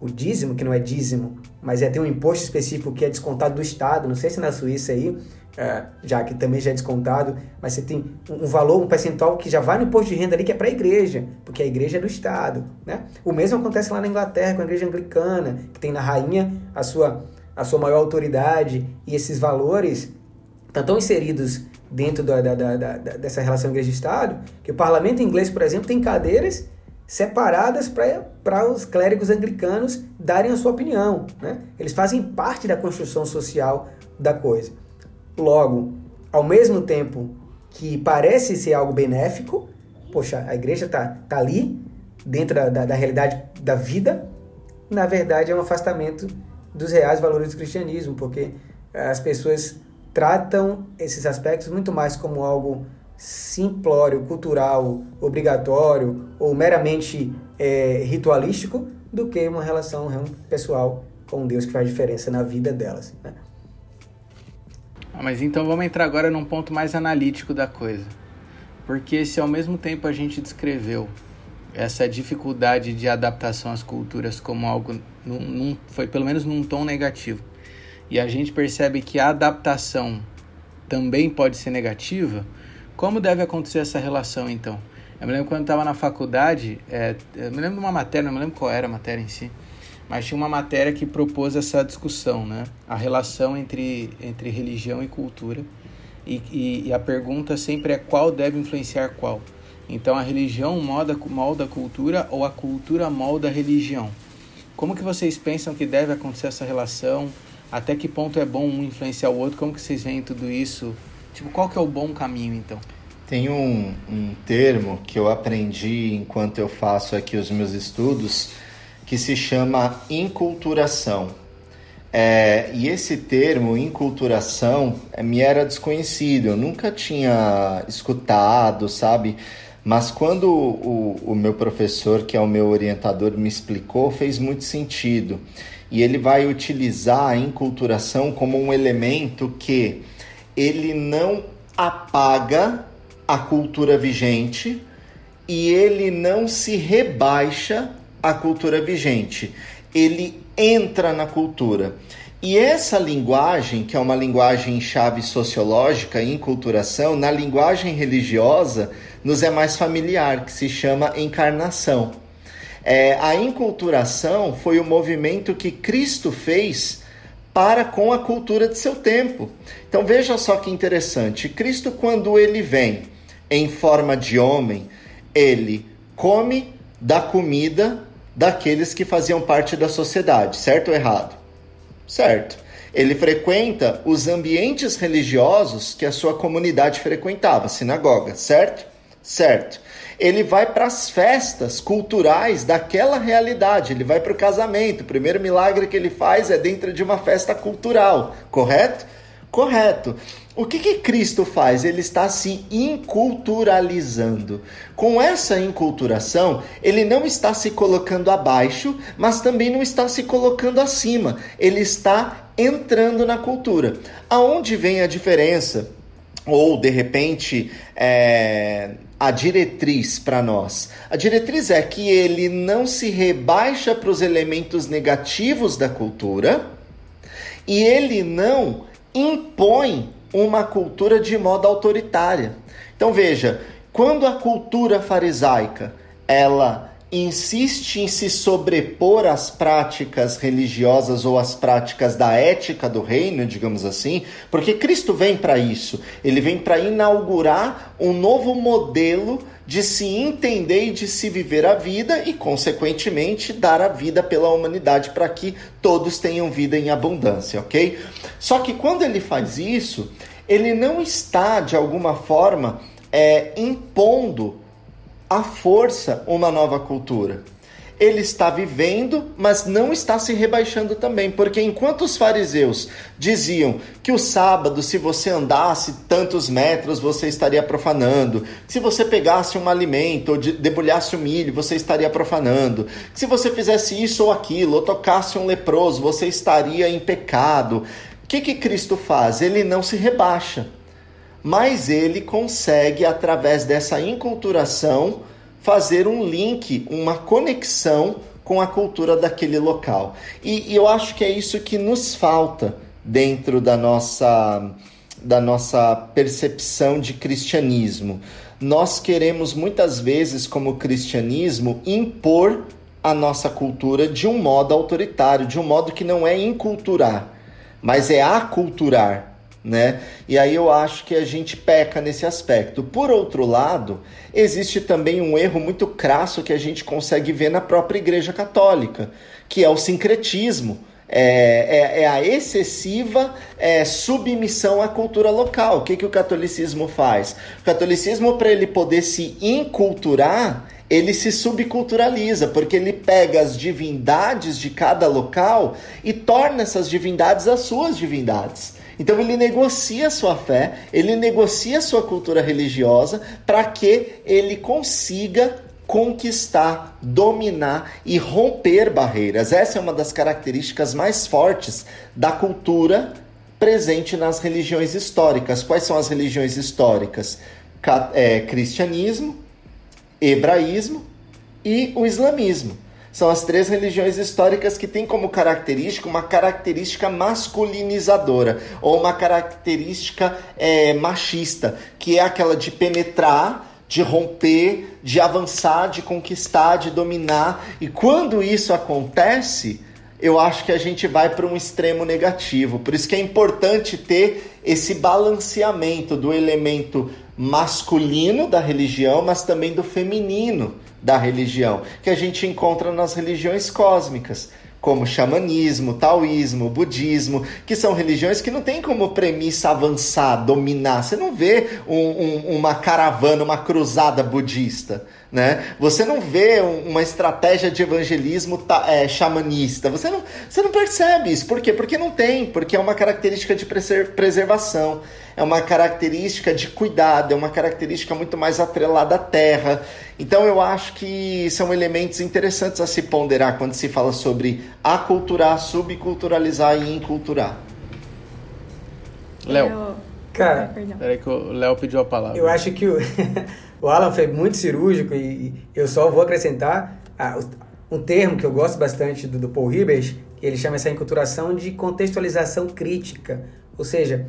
o dízimo, que não é dízimo, mas é tem um imposto específico que é descontado do Estado. Não sei se na Suíça aí, é, já que também já é descontado, mas você tem um valor, um percentual que já vai no imposto de renda ali que é para a igreja, porque a igreja é do Estado, né? O mesmo acontece lá na Inglaterra com a igreja anglicana, que tem na rainha a sua, a sua maior autoridade e esses valores estão tão inseridos dentro da, da, da, dessa relação igreja-estado que o parlamento inglês, por exemplo, tem cadeiras separadas para os clérigos anglicanos darem a sua opinião. Né? Eles fazem parte da construção social da coisa. Logo, ao mesmo tempo que parece ser algo benéfico, poxa, a igreja está tá ali, dentro da, da, da realidade da vida, na verdade é um afastamento dos reais valores do cristianismo, porque as pessoas tratam esses aspectos muito mais como algo simplório, cultural, obrigatório ou meramente é, ritualístico do que uma relação pessoal com Deus que faz diferença na vida delas. Né? Ah, mas então vamos entrar agora num ponto mais analítico da coisa. Porque se ao mesmo tempo a gente descreveu essa dificuldade de adaptação às culturas como algo, num, num, foi pelo menos num tom negativo, e a gente percebe que a adaptação também pode ser negativa, como deve acontecer essa relação então? Eu me lembro quando estava na faculdade, é, eu me lembro de uma matéria, não me lembro qual era a matéria em si, mas tinha uma matéria que propôs essa discussão, né? A relação entre, entre religião e cultura. E, e, e a pergunta sempre é qual deve influenciar qual. Então a religião molda, molda a cultura ou a cultura molda a religião. Como que vocês pensam que deve acontecer essa relação? Até que ponto é bom um influenciar o outro? Como que vocês veem tudo isso? Tipo, qual que é o bom caminho, então? Tem um, um termo que eu aprendi enquanto eu faço aqui os meus estudos que se chama inculturação. É, e esse termo, inculturação, é, me era desconhecido, eu nunca tinha escutado, sabe? Mas quando o, o meu professor, que é o meu orientador, me explicou, fez muito sentido e ele vai utilizar a enculturação como um elemento que ele não apaga a cultura vigente e ele não se rebaixa à cultura vigente. Ele entra na cultura. E essa linguagem, que é uma linguagem chave sociológica, enculturação, na linguagem religiosa nos é mais familiar, que se chama encarnação. É, a enculturação foi o movimento que Cristo fez para com a cultura de seu tempo. Então veja só que interessante. Cristo, quando ele vem em forma de homem, ele come, da comida daqueles que faziam parte da sociedade, certo ou errado? Certo. Ele frequenta os ambientes religiosos que a sua comunidade frequentava, sinagoga, certo? Certo. Ele vai para as festas culturais daquela realidade, ele vai para o casamento. O primeiro milagre que ele faz é dentro de uma festa cultural, correto? Correto. O que, que Cristo faz? Ele está se inculturalizando. Com essa inculturação, ele não está se colocando abaixo, mas também não está se colocando acima. Ele está entrando na cultura. Aonde vem a diferença? Ou, de repente, é, a diretriz para nós? A diretriz é que ele não se rebaixa para os elementos negativos da cultura e ele não impõe uma cultura de modo autoritária. Então veja, quando a cultura farisaica ela insiste em se sobrepor às práticas religiosas ou às práticas da ética do reino, digamos assim, porque Cristo vem para isso. Ele vem para inaugurar um novo modelo de se entender e de se viver a vida e, consequentemente, dar a vida pela humanidade para que todos tenham vida em abundância, ok? Só que quando ele faz isso, ele não está, de alguma forma, é, impondo à força uma nova cultura. Ele está vivendo, mas não está se rebaixando também, porque enquanto os fariseus diziam que o sábado, se você andasse tantos metros, você estaria profanando, se você pegasse um alimento ou debulhasse o milho, você estaria profanando, se você fizesse isso ou aquilo, ou tocasse um leproso, você estaria em pecado. O que, que Cristo faz? Ele não se rebaixa mas ele consegue, através dessa inculturação, fazer um link, uma conexão com a cultura daquele local. E, e eu acho que é isso que nos falta dentro da nossa, da nossa percepção de cristianismo. Nós queremos muitas vezes, como cristianismo, impor a nossa cultura de um modo autoritário, de um modo que não é inculturar, mas é aculturar né? E aí eu acho que a gente peca nesse aspecto. Por outro lado, existe também um erro muito crasso que a gente consegue ver na própria Igreja Católica, que é o sincretismo. É, é, é, a excessiva é, submissão à cultura local. O que, que o catolicismo faz? O catolicismo, para ele poder se inculturar, ele se subculturaliza, porque ele pega as divindades de cada local e torna essas divindades as suas divindades. Então ele negocia a sua fé, ele negocia a sua cultura religiosa para que ele consiga conquistar, dominar e romper barreiras. Essa é uma das características mais fortes da cultura presente nas religiões históricas. Quais são as religiões históricas? É, cristianismo, hebraísmo e o islamismo são as três religiões históricas que têm como característica uma característica masculinizadora ou uma característica é, machista, que é aquela de penetrar, de romper, de avançar, de conquistar, de dominar. E quando isso acontece, eu acho que a gente vai para um extremo negativo. Por isso que é importante ter esse balanceamento do elemento masculino da religião, mas também do feminino da religião, que a gente encontra nas religiões cósmicas, como xamanismo, taoísmo, budismo, que são religiões que não têm como premissa avançar, dominar. Você não vê um, um, uma caravana, uma cruzada budista. Né? Você não vê uma estratégia de evangelismo é, xamanista. Você não, você não percebe isso. Por quê? Porque não tem. Porque é uma característica de preservação, é uma característica de cuidado, é uma característica muito mais atrelada à terra. Então eu acho que são elementos interessantes a se ponderar quando se fala sobre aculturar, subculturalizar e inculturar. Léo. Cara, peraí que o Léo pediu a palavra. Eu acho que o [LAUGHS] O Alan foi muito cirúrgico e, eu só vou acrescentar ah, um termo que eu gosto bastante do, do Paul Ribers, que ele chama essa enculturação de contextualização crítica. Ou seja,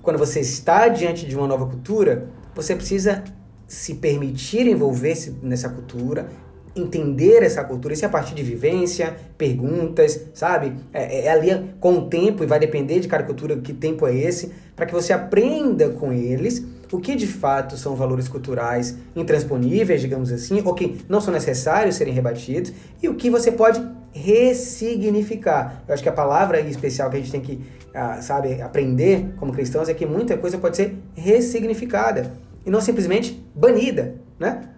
quando você está diante de uma nova cultura, você precisa se permitir envolver-se nessa cultura, entender essa cultura, isso é a partir de vivência, perguntas, sabe? É, é, é ali com o tempo e vai depender de cada cultura que tempo é esse, para que você aprenda com eles o que de fato são valores culturais intransponíveis, digamos assim, ou que não são necessários serem rebatidos, e o que você pode ressignificar. Eu acho que a palavra especial que a gente tem que, ah, sabe, aprender como cristãos é que muita coisa pode ser ressignificada e não simplesmente banida, né?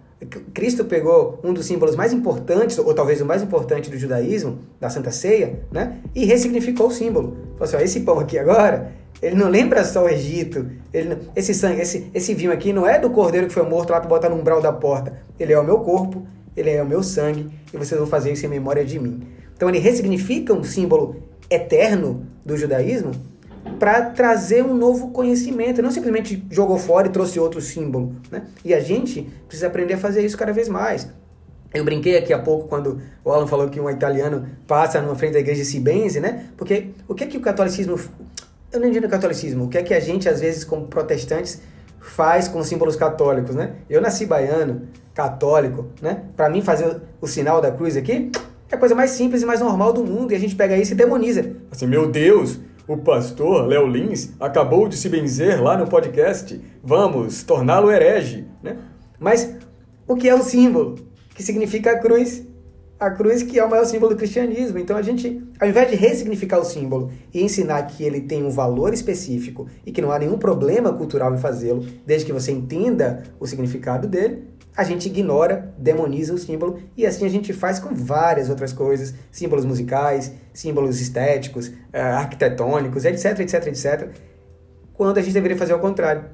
Cristo pegou um dos símbolos mais importantes, ou talvez o mais importante do judaísmo, da Santa Ceia, né? E ressignificou o símbolo. Falou assim, ó, esse pão aqui agora, ele não lembra só o Egito. Ele, esse sangue, esse, esse vinho aqui não é do cordeiro que foi morto lá para botar no umbral da porta. Ele é o meu corpo, ele é o meu sangue, e vocês vão fazer isso em memória de mim. Então ele ressignifica um símbolo eterno do judaísmo para trazer um novo conhecimento, não simplesmente jogou fora e trouxe outro símbolo. Né? E a gente precisa aprender a fazer isso cada vez mais. Eu brinquei aqui há pouco quando o Alan falou que um italiano passa numa frente da igreja e se benze, né? Porque o que é que o catolicismo. Eu não entendo o catolicismo. O que é que a gente, às vezes, como protestantes, faz com símbolos católicos, né? Eu nasci baiano, católico, né? Para mim, fazer o sinal da cruz aqui é a coisa mais simples e mais normal do mundo. E a gente pega isso e demoniza. Assim, meu Deus, o pastor Léo Lins acabou de se benzer lá no podcast. Vamos torná-lo herege, né? Mas o que é o símbolo? Que significa a cruz. A cruz que é o maior símbolo do cristianismo. Então a gente, ao invés de ressignificar o símbolo e ensinar que ele tem um valor específico e que não há nenhum problema cultural em fazê-lo, desde que você entenda o significado dele, a gente ignora, demoniza o símbolo e assim a gente faz com várias outras coisas, símbolos musicais, símbolos estéticos, uh, arquitetônicos, etc, etc, etc. Quando a gente deveria fazer o contrário,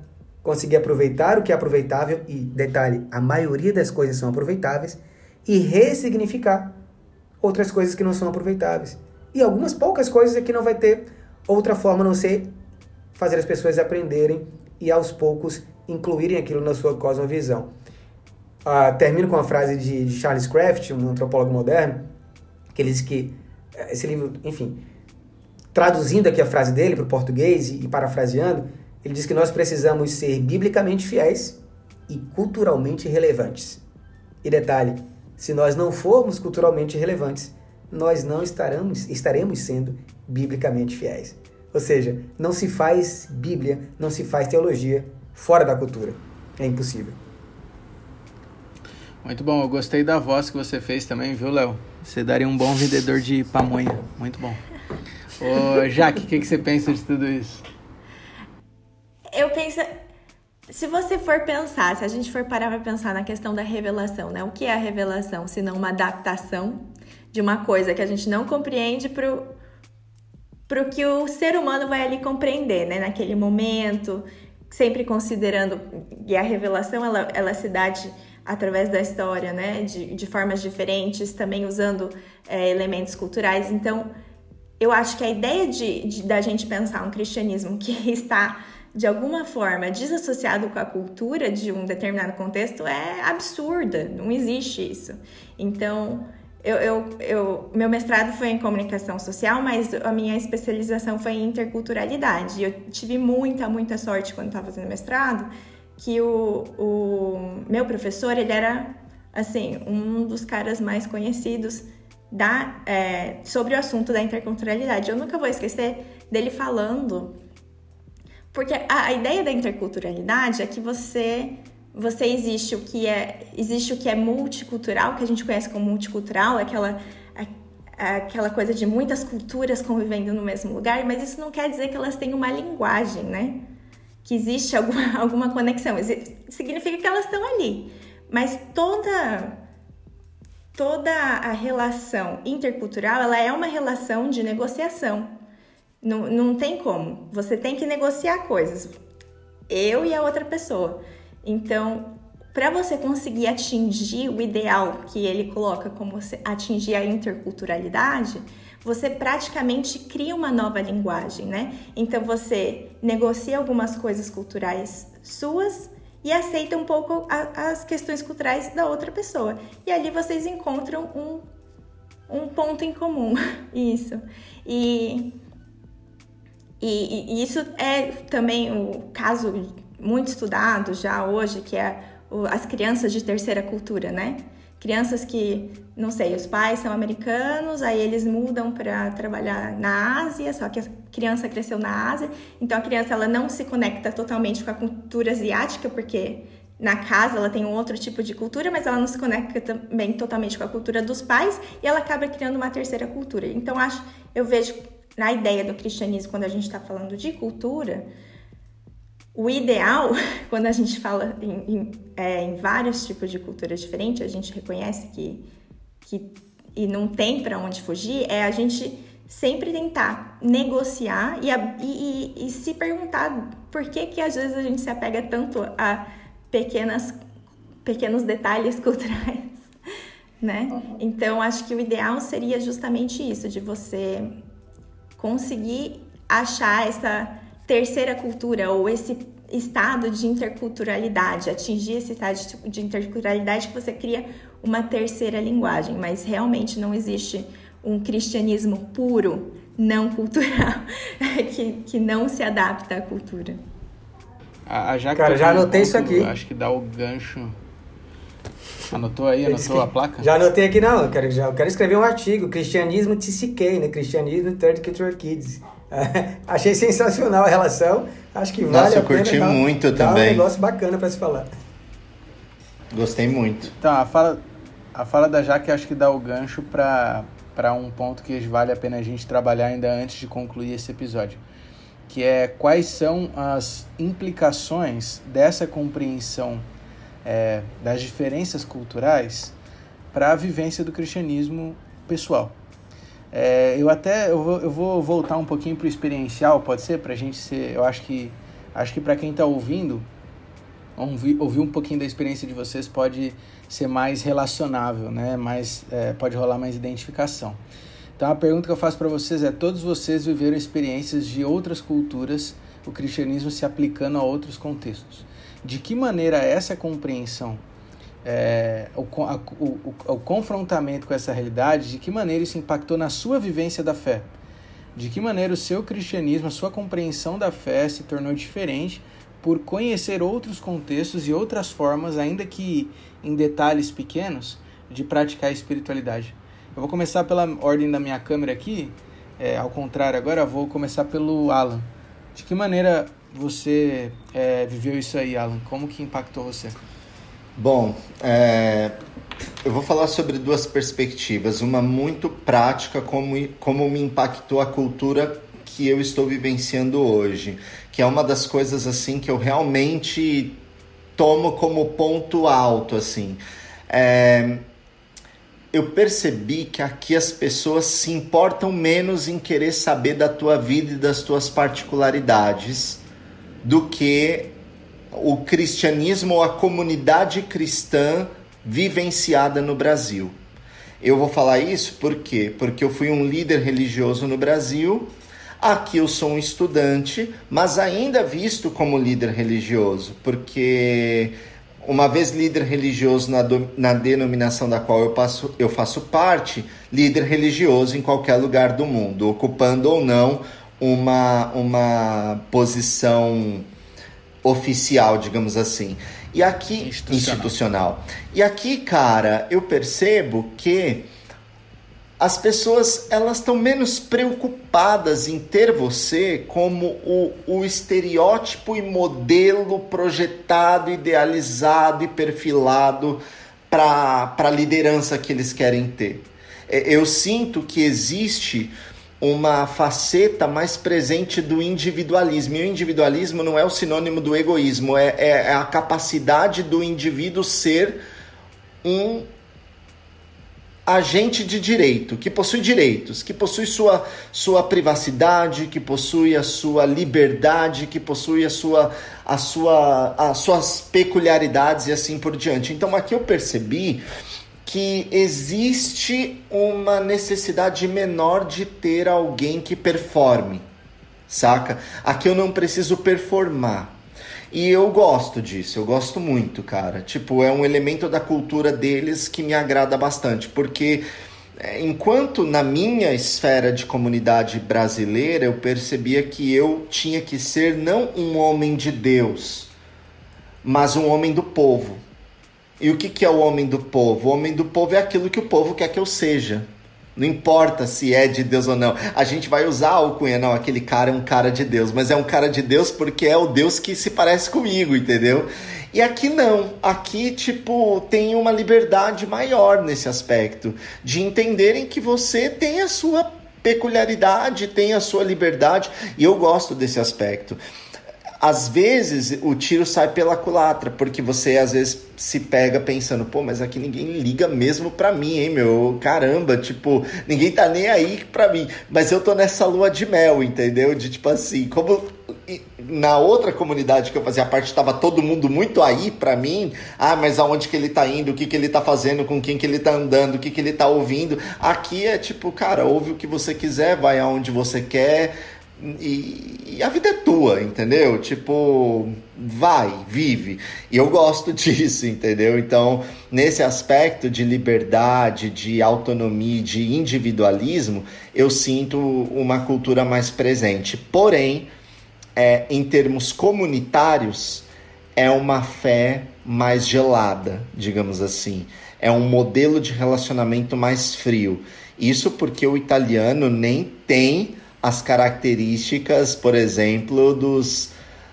conseguir aproveitar o que é aproveitável e detalhe, a maioria das coisas são aproveitáveis e ressignificar outras coisas que não são aproveitáveis. E algumas poucas coisas é que não vai ter outra forma a não ser fazer as pessoas aprenderem e aos poucos incluírem aquilo na sua cosmovisão. Uh, termino com uma frase de, de, Charles Kraft, um antropólogo moderno, que ele diz que eh, esse livro, enfim, traduzindo aqui a frase dele para o português e, e parafraseando, ele diz que nós precisamos ser biblicamente fiéis e culturalmente relevantes. E detalhe, se nós não formos culturalmente relevantes, nós não estaremos, estaremos sendo biblicamente fiéis. Ou seja, não se faz Bíblia, não se faz teologia fora da cultura. É impossível. Muito bom, eu gostei da voz que você fez também, viu, Léo? Você daria um bom vendedor de pamonha. Muito bom. Ô, Jaque, o que, que você pensa de tudo isso? Eu penso. Se você for pensar, se a gente for parar para pensar na questão da revelação, né? O que é a revelação? Se não uma adaptação de uma coisa que a gente não compreende para o que o ser humano vai ali compreender, né? Naquele momento, sempre considerando. E a revelação, ela, ela se dá de através da história, né, de, de formas diferentes, também usando é, elementos culturais. Então, eu acho que a ideia de, de, da gente pensar um cristianismo que [LAUGHS] está de alguma forma desassociado com a cultura de um determinado contexto é absurda, não existe isso. Então, eu, eu, eu, meu mestrado foi em comunicação social, mas a minha especialização foi em interculturalidade. Eu tive muita, muita sorte quando estava fazendo mestrado que o, o meu professor, ele era, assim, um dos caras mais conhecidos da, é, sobre o assunto da interculturalidade. Eu nunca vou esquecer dele falando, porque a, a ideia da interculturalidade é que você você existe o que é existe o que é multicultural, que a gente conhece como multicultural, aquela aquela coisa de muitas culturas convivendo no mesmo lugar, mas isso não quer dizer que elas têm uma linguagem, né? Que existe alguma, [LAUGHS] alguma conexão. Significa que elas estão ali. Mas toda toda a relação intercultural, ela é uma relação de negociação. Não, não tem como. Você tem que negociar coisas. Eu e a outra pessoa. Então, para você conseguir atingir o ideal que ele coloca como atingir a interculturalidade, você praticamente cria uma nova linguagem, né? Então você negocia algumas coisas culturais suas e aceita um pouco a, as questões culturais da outra pessoa. E ali vocês encontram um, um ponto em comum. [LAUGHS] isso. E, e, e, isso é também o caso muito estudado já hoje, que é as crianças de terceira cultura, né? Crianças que, não sei, os pais são americanos, aí eles mudam para trabalhar na Ásia, só que a criança cresceu na Ásia, então a criança ela não se conecta totalmente com a cultura asiática, porque na casa ela tem um outro tipo de cultura, mas ela não se conecta também totalmente com a cultura dos pais e ela acaba criando uma terceira cultura. Então acho, eu vejo na ideia do cristianismo quando a gente está falando de cultura, o ideal, [LAUGHS] quando a gente fala em, em, é, em vários tipos de culturas diferentes, a gente reconhece que, que e não tem para onde fugir, é a gente sempre tentar negociar e, e, e, se perguntar por que que às vezes a gente se apega tanto a pequenas, pequenos detalhes [LAUGHS] culturais, né? Então, acho que o ideal seria justamente isso, de você conseguir achar essa terceira cultura ou esse estado de interculturalidade, atingir esse estado de interculturalidade que você cria uma terceira linguagem, mas realmente não existe um cristianismo puro, não cultural, [LAUGHS] que, que não se adapta à cultura. A, a Jaque Cara, já anotei ponto, isso aqui. Acho que dá o gancho. Anotou aí, anotou a placa? Já anotei aqui, não. Eu quero, já, eu quero escrever um artigo. Cristianismo TCK, né? Cristianismo Third Culture Kids. [LAUGHS] Achei sensacional a relação. Acho que vale Nossa, a pena. Nossa, eu curti muito dá também. um negócio bacana para se falar. Gostei muito. Então, a fala, a fala da Jaque acho que dá o gancho para um ponto que vale a pena a gente trabalhar ainda antes de concluir esse episódio, que é quais são as implicações dessa compreensão é, das diferenças culturais para a vivência do cristianismo pessoal. É, eu até eu vou, eu vou voltar um pouquinho para o experiencial, pode ser? Para a gente ser. Eu acho que, acho que para quem está ouvindo, ouvir, ouvir um pouquinho da experiência de vocês pode ser mais relacionável, né? mais, é, pode rolar mais identificação. Então a pergunta que eu faço para vocês é: todos vocês viveram experiências de outras culturas, o cristianismo se aplicando a outros contextos? De que maneira essa compreensão é, o, a, o, o, confrontamento com essa realidade, de que maneira isso impactou na sua vivência da fé. De que maneira o seu cristianismo, a sua compreensão da fé se tornou diferente por conhecer outros contextos e outras formas, ainda que em detalhes pequenos, de praticar a espiritualidade. Eu vou começar pela ordem da minha câmera aqui, é, ao contrário, agora vou começar pelo Alan. De que maneira você é, viveu isso aí, Alan? Como que impactou você? Bom, é, eu vou falar sobre duas perspectivas. Uma muito prática, como, como me impactou a cultura que eu estou vivenciando hoje, que é uma das coisas assim que eu realmente tomo como ponto alto, assim. É, eu percebi que aqui as pessoas se importam menos em querer saber da tua vida e das tuas particularidades do que o cristianismo ou a comunidade cristã vivenciada no Brasil. Eu vou falar isso por quê? Porque eu fui um líder religioso no Brasil. Aqui eu sou um estudante, mas ainda visto como líder religioso, porque uma vez líder religioso na, do, na denominação da qual eu, passo, eu faço parte, líder religioso em qualquer lugar do mundo, ocupando ou não uma, uma posição oficial, digamos assim. E aqui institucional. institucional. E aqui, cara, eu percebo que as pessoas elas estão menos preocupadas em ter você como o, o estereótipo e modelo projetado, idealizado e perfilado para a liderança que eles querem ter. É, eu sinto que existe uma faceta mais presente do individualismo. E o individualismo não é o sinônimo do egoísmo, é, é, é a capacidade do indivíduo ser um agente de direito, que possui direitos, que possui sua, sua privacidade, que possui a sua liberdade, que possui a sua, a sua, as suas peculiaridades e assim por diante. Então aqui eu percebi que existe uma necessidade menor de ter alguém que performe, saca? Aqui eu não preciso performar. E eu gosto disso, eu gosto muito, cara. Tipo, é um elemento da cultura deles que me agrada bastante, porque é, enquanto na minha esfera de comunidade brasileira eu percebia que eu tinha que ser não um homem de Deus, mas um homem do povo E o que, que é o homem do povo? O homem do povo é aquilo que o povo quer que eu seja. Não importa se é de Deus ou não. A gente vai usar a alcunha, não, aquele cara é um cara de Deus, mas é um cara de Deus porque é o Deus que se parece comigo, entendeu? E aqui não. Aqui, tipo, tem uma liberdade maior nesse aspecto, de entenderem que você tem a sua peculiaridade, tem a sua liberdade, e eu gosto desse aspecto às vezes o tiro sai pela culatra, porque você às vezes se pega pensando, pô, mas aqui ninguém liga mesmo pra mim, hein, meu? Caramba, tipo, ninguém tá nem aí pra mim. Mas eu tô nessa lua de mel, entendeu? De tipo assim, como na outra comunidade que eu fazia parte tava todo mundo muito aí pra mim, ah, mas aonde que ele tá indo, o que que ele tá fazendo, com quem que ele tá andando, o que que ele tá ouvindo. Aqui é tipo, cara, ouve o que você quiser, vai aonde você quer e, e, a vida é tua, entendeu? Tipo, vai, vive. E eu gosto [LAUGHS] disso, entendeu? Então, nesse aspecto de liberdade, de autonomia, de individualismo, eu sinto uma cultura mais presente. Porém, é, em termos comunitários, é uma fé mais gelada, digamos assim. É um modelo de relacionamento mais frio. Isso porque o italiano nem tem as características, por exemplo, dos,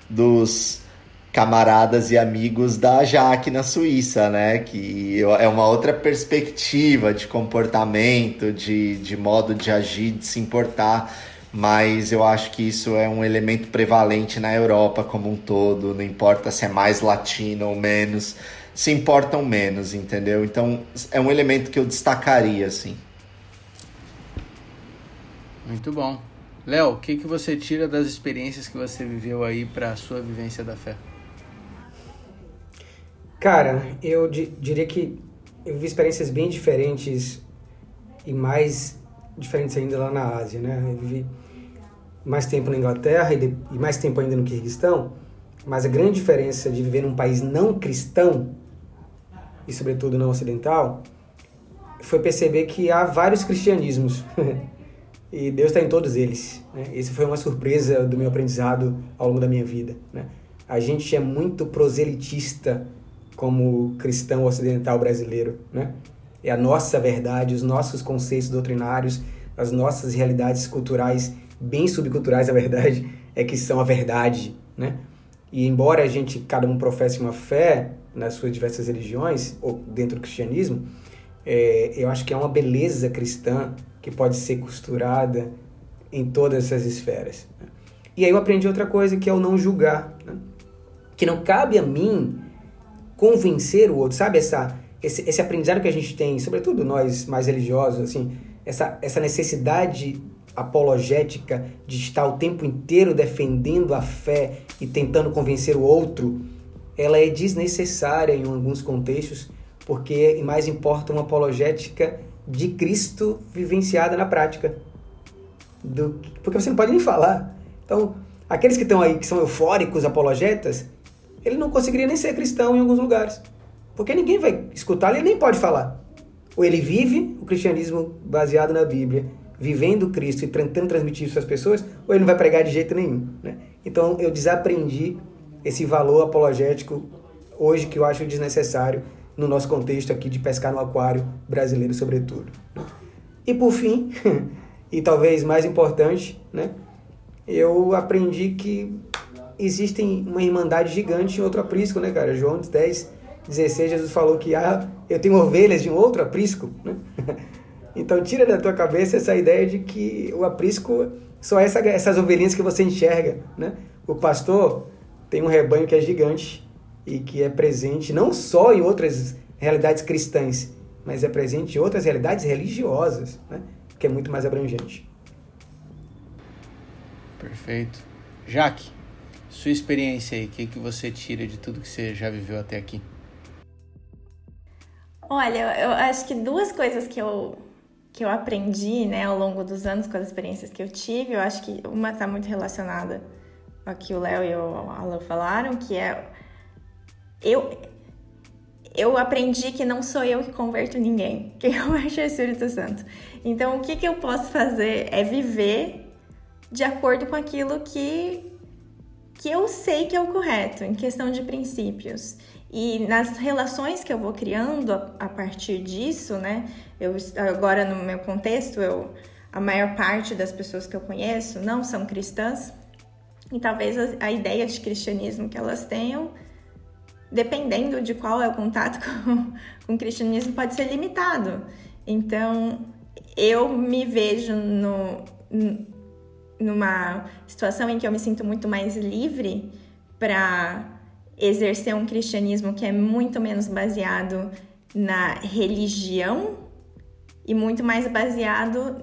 dos camaradas e amigos da Jaque na Suíça, né? Que é uma outra perspectiva de comportamento, de, de modo de agir, de se importar. Mas eu acho que isso é um elemento prevalente na Europa como um todo. Não importa se é mais latino ou menos, se importam menos, entendeu? Então é um elemento que eu destacaria, assim. Muito bom. Léo, o que, que você tira das experiências que você viveu aí para a sua vivência da fé? Cara, eu diria que eu vi experiências bem diferentes e mais diferentes ainda lá na Ásia, né? Eu vivi mais tempo na Inglaterra e, de, e mais tempo ainda no Kirguistão, mas a grande diferença de viver num país não cristão e sobretudo não ocidental foi perceber que há vários cristianismos. [LAUGHS] e Deus está em todos eles. Né? Foi uma surpresa do meu aprendizado ao longo da minha vida. Né? A gente é muito proselitista como cristão ocidental brasileiro. Né? É a nossa verdade, os nossos conceitos doutrinários, as nossas realidades culturais, bem subculturais, a verdade, [LAUGHS] é que são a verdade. Né? E embora a gente, cada um professe uma fé nas suas diversas religiões, ou dentro do cristianismo, é, eu acho que é uma beleza cristã que pode ser costurada em todas essas esferas. E aí eu aprendi outra coisa que é o não julgar, né? que não cabe a mim convencer o outro, sabe essa esse, esse aprendizado que a gente tem, sobretudo nós mais religiosos, assim, essa, essa necessidade apologética de estar o tempo inteiro defendendo a fé e tentando convencer o outro, ela é desnecessária em alguns contextos, porque mais importa uma apologética de Cristo vivenciada na prática. Do, porque você não pode nem falar. Então, aqueles que estão aí, que são eufóricos, apologetas, ele não conseguiria nem ser cristão em alguns lugares. Porque ninguém vai escutá-lo, ele nem pode falar. Ou ele vive o cristianismo baseado na Bíblia, vivendo Cristo e tentando transmitir isso às pessoas, ou ele não vai pregar de jeito nenhum. Né? Então eu desaprendi esse valor apologético hoje que eu acho desnecessário no nosso contexto aqui de pescar no aquário brasileiro, sobretudo. E por fim, [LAUGHS] e talvez mais importante, né, eu aprendi que existem uma irmandade gigante em outro aprisco, né, cara? João 10, 16, Jesus falou que ah, eu tenho ovelhas de um outro aprisco, né? [LAUGHS] Então tira da tua cabeça essa ideia de que o aprisco só é essa, essas ovelhinhas que você enxerga, né? O pastor tem um rebanho que é gigante e que é presente não só em outras realidades cristãs, mas é presente em outras realidades religiosas, né? que é muito mais abrangente. Perfeito. Jaque, sua experiência aí, o que, que você tira de tudo que você já viveu até aqui? Olha, eu acho que duas coisas que eu, que eu aprendi né, ao longo dos anos com as experiências que eu tive, eu acho que uma está muito relacionada ao que o Léo e o Alan falaram, que é eu eu aprendi que não sou eu que converto ninguém, [LAUGHS] que eu acho o Espírito Santo. Então, o que, que eu posso fazer é viver de acordo com aquilo que, que eu sei que é o correto, em questão de princípios. E nas relações que eu vou criando a, a partir disso, né? Eu agora no meu contexto, eu a maior parte das pessoas que eu conheço não são cristãs. E talvez a, a ideia de cristianismo que elas tenham, dependendo de qual é o contato [LAUGHS] com, com o cristianismo, pode ser limitado. Então, eu me vejo no, numa situação em que eu me sinto muito mais livre para exercer um cristianismo que é muito menos baseado na religião e muito mais baseado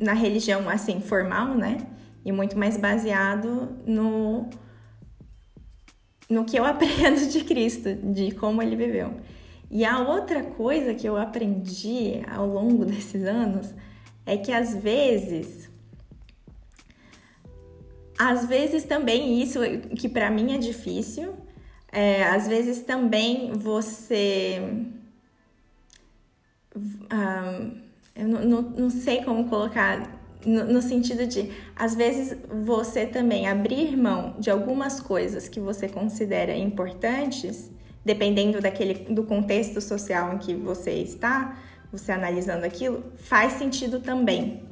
na religião assim formal, né? E muito mais baseado no no que eu [LAUGHS] aprendo de Cristo, de como ele viveu. E a outra coisa que eu aprendi ao longo [LAUGHS] desses anos é que às vezes às vezes também isso que para mim é difícil, é, às vezes também você um, eu não, não, não, sei como colocar no, sentido de às vezes você também abrir mão de algumas coisas que você considera importantes dependendo daquele do contexto social em que você está, você analisando aquilo, faz sentido também.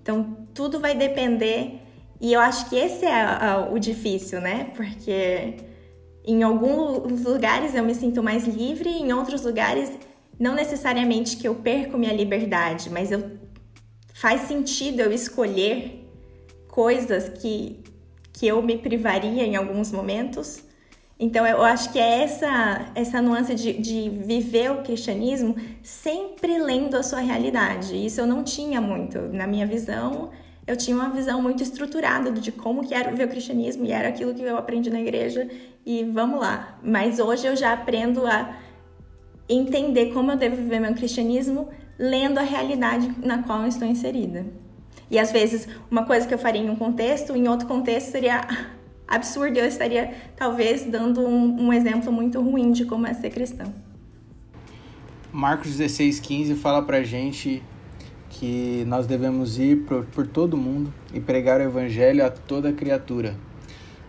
Então, tudo vai depender, e eu acho que esse é a, o difícil, né? Porque em alguns lugares eu me sinto mais livre, em outros lugares, não necessariamente que eu perco minha liberdade, mas eu faz sentido eu escolher coisas que, que eu me privaria em alguns momentos então eu acho que é essa, essa nuance de, de viver o cristianismo sempre lendo a sua realidade. Isso eu não tinha muito. Na minha visão, eu tinha uma visão muito estruturada de como que era viver o cristianismo e era aquilo que eu aprendi na igreja e vamos lá. Mas hoje eu já aprendo a entender como eu devo viver meu cristianismo lendo a realidade na qual eu estou inserida. E às vezes uma coisa que eu faria em um contexto, em outro contexto seria [LAUGHS] absurdo. Eu estaria, talvez, dando um, um exemplo muito ruim de como é ser cristão. Marcos 16,15 fala pra gente que nós devemos ir por, por todo mundo e pregar o evangelho a toda criatura.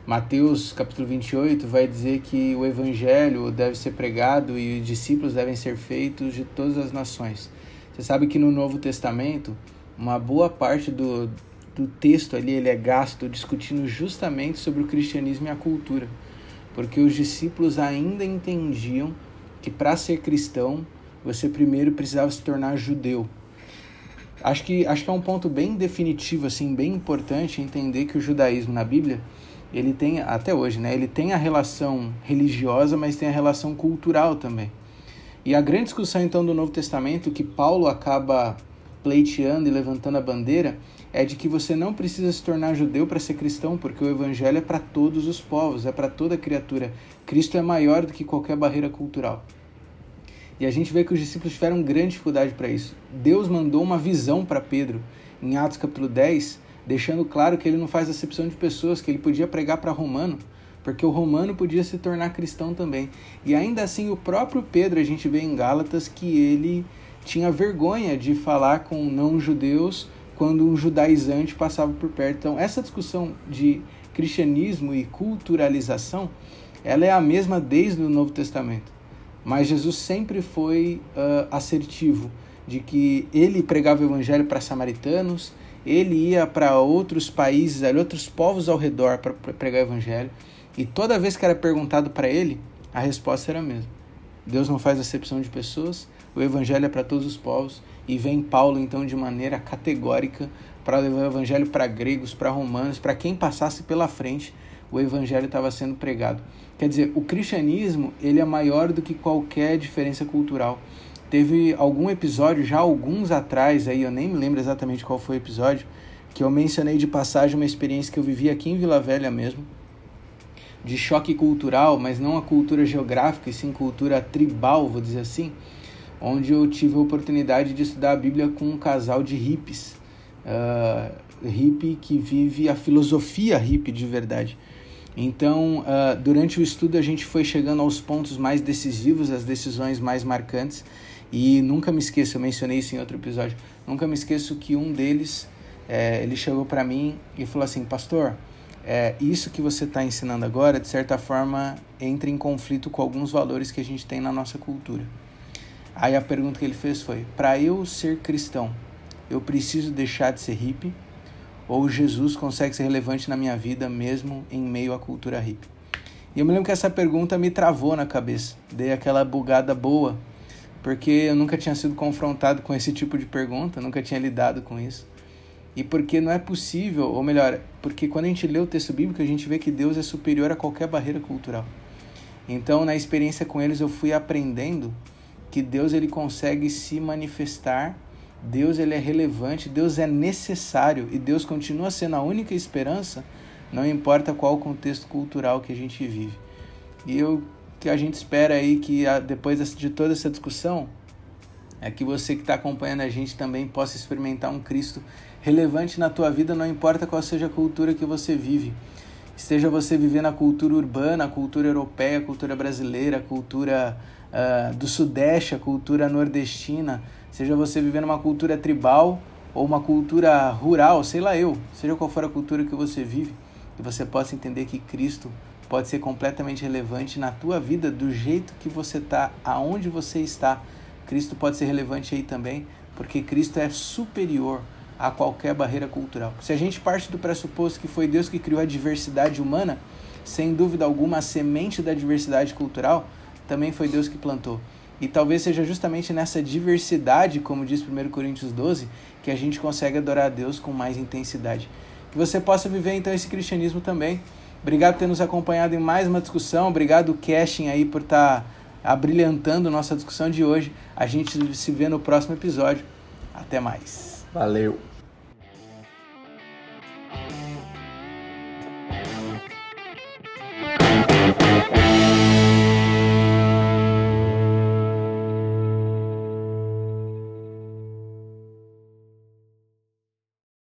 Mateus capítulo 28 vai dizer que o evangelho deve ser pregado e os discípulos devem ser feitos de todas as nações. Você sabe que no Novo Testamento, uma boa parte do, do texto ali ele é gasto discutindo justamente sobre o cristianismo e a cultura, porque os discípulos ainda entendiam que para ser cristão você primeiro precisava se tornar judeu. Acho que acho que é um ponto bem definitivo assim, bem importante entender que o judaísmo na Bíblia ele tem até hoje, né? Ele tem a relação religiosa, mas tem a relação cultural também. E a grande discussão então do Novo Testamento que Paulo acaba pleiteando e levantando a bandeira é de que você não precisa se tornar judeu para ser cristão, porque o evangelho é para todos os povos, é para toda criatura. Cristo é maior do que qualquer barreira cultural. E a gente vê que os discípulos tiveram grande dificuldade para isso. Deus mandou uma visão para Pedro em Atos capítulo 10, deixando claro que ele não faz acepção de pessoas, que ele podia pregar para romano, porque o romano podia se tornar cristão também. E ainda assim, o próprio Pedro, a gente vê em Gálatas que ele tinha vergonha de falar com não-judeus quando um judaizante passava por perto. Então, essa discussão de cristianismo e culturalização, ela é a mesma desde o Novo Testamento. Mas Jesus sempre foi uh, assertivo de que ele pregava o evangelho para samaritanos, ele ia para outros países, outros povos ao redor para pregar o evangelho, e toda vez que era perguntado para ele, a resposta era a mesma. Deus não faz acepção de pessoas, o evangelho é para todos os povos e vem Paulo então de maneira categórica para levar o evangelho para gregos, para romanos, para quem passasse pela frente, o evangelho estava sendo pregado. Quer dizer, o cristianismo, ele é maior do que qualquer diferença cultural. Teve algum episódio já alguns atrás aí, eu nem me lembro exatamente qual foi o episódio, que eu mencionei de passagem uma experiência que eu vivi aqui em Vila Velha mesmo, de choque cultural, mas não a cultura geográfica, e sim cultura tribal, vou dizer assim onde eu tive a oportunidade de estudar a Bíblia com um casal de hippies, uh, hippie que vive a filosofia hippie de verdade. Então, uh, durante o estudo, a gente foi chegando aos pontos mais decisivos, as decisões mais marcantes, e nunca me esqueço, eu mencionei isso em outro episódio, nunca me esqueço que um deles, é, ele chegou para mim e falou assim, pastor, é, isso que você está ensinando agora, de certa forma, entra em conflito com alguns valores que a gente tem na nossa cultura. Aí a pergunta que ele fez foi: para eu ser cristão, eu preciso deixar de ser hippie? Ou Jesus consegue ser relevante na minha vida mesmo em meio à cultura hippie? E eu me lembro que essa pergunta me travou na cabeça. Dei aquela bugada boa, porque eu nunca tinha sido confrontado com esse tipo de pergunta, nunca tinha lidado com isso. E porque não é possível, ou melhor, porque quando a gente lê o texto bíblico, a gente vê que Deus é superior a qualquer barreira cultural. Então, na experiência com eles, eu fui aprendendo que Deus ele consegue se manifestar, Deus ele é relevante, Deus é necessário e Deus continua sendo a única esperança, não importa qual o contexto cultural que a gente vive. E eu que a gente espera aí que depois de toda essa discussão, é que você que está acompanhando a gente também possa experimentar um Cristo relevante na tua vida, não importa qual seja a cultura que você vive. Esteja você vivendo a cultura urbana, a cultura europeia, a cultura brasileira, a cultura uh, do Sudeste, a cultura nordestina, seja você vivendo uma cultura tribal ou uma cultura rural, sei lá eu, seja qual for a cultura que você vive, que você possa entender que Cristo pode ser completamente relevante na tua vida do jeito que você está, aonde você está. Cristo pode ser relevante aí também, porque Cristo é superior a qualquer barreira cultural. Se a gente parte do pressuposto que foi Deus que criou a diversidade humana, sem dúvida alguma a semente da diversidade cultural também foi Deus que plantou. E talvez seja justamente nessa diversidade, como diz 1 Coríntios 12, que a gente consegue adorar a Deus com mais intensidade. Que você possa viver então esse cristianismo também. Obrigado por ter nos acompanhado em mais uma discussão. Obrigado, Casting, aí, por estar tá abrilhantando nossa discussão de hoje. A gente se vê no próximo episódio. Até mais. Valeu.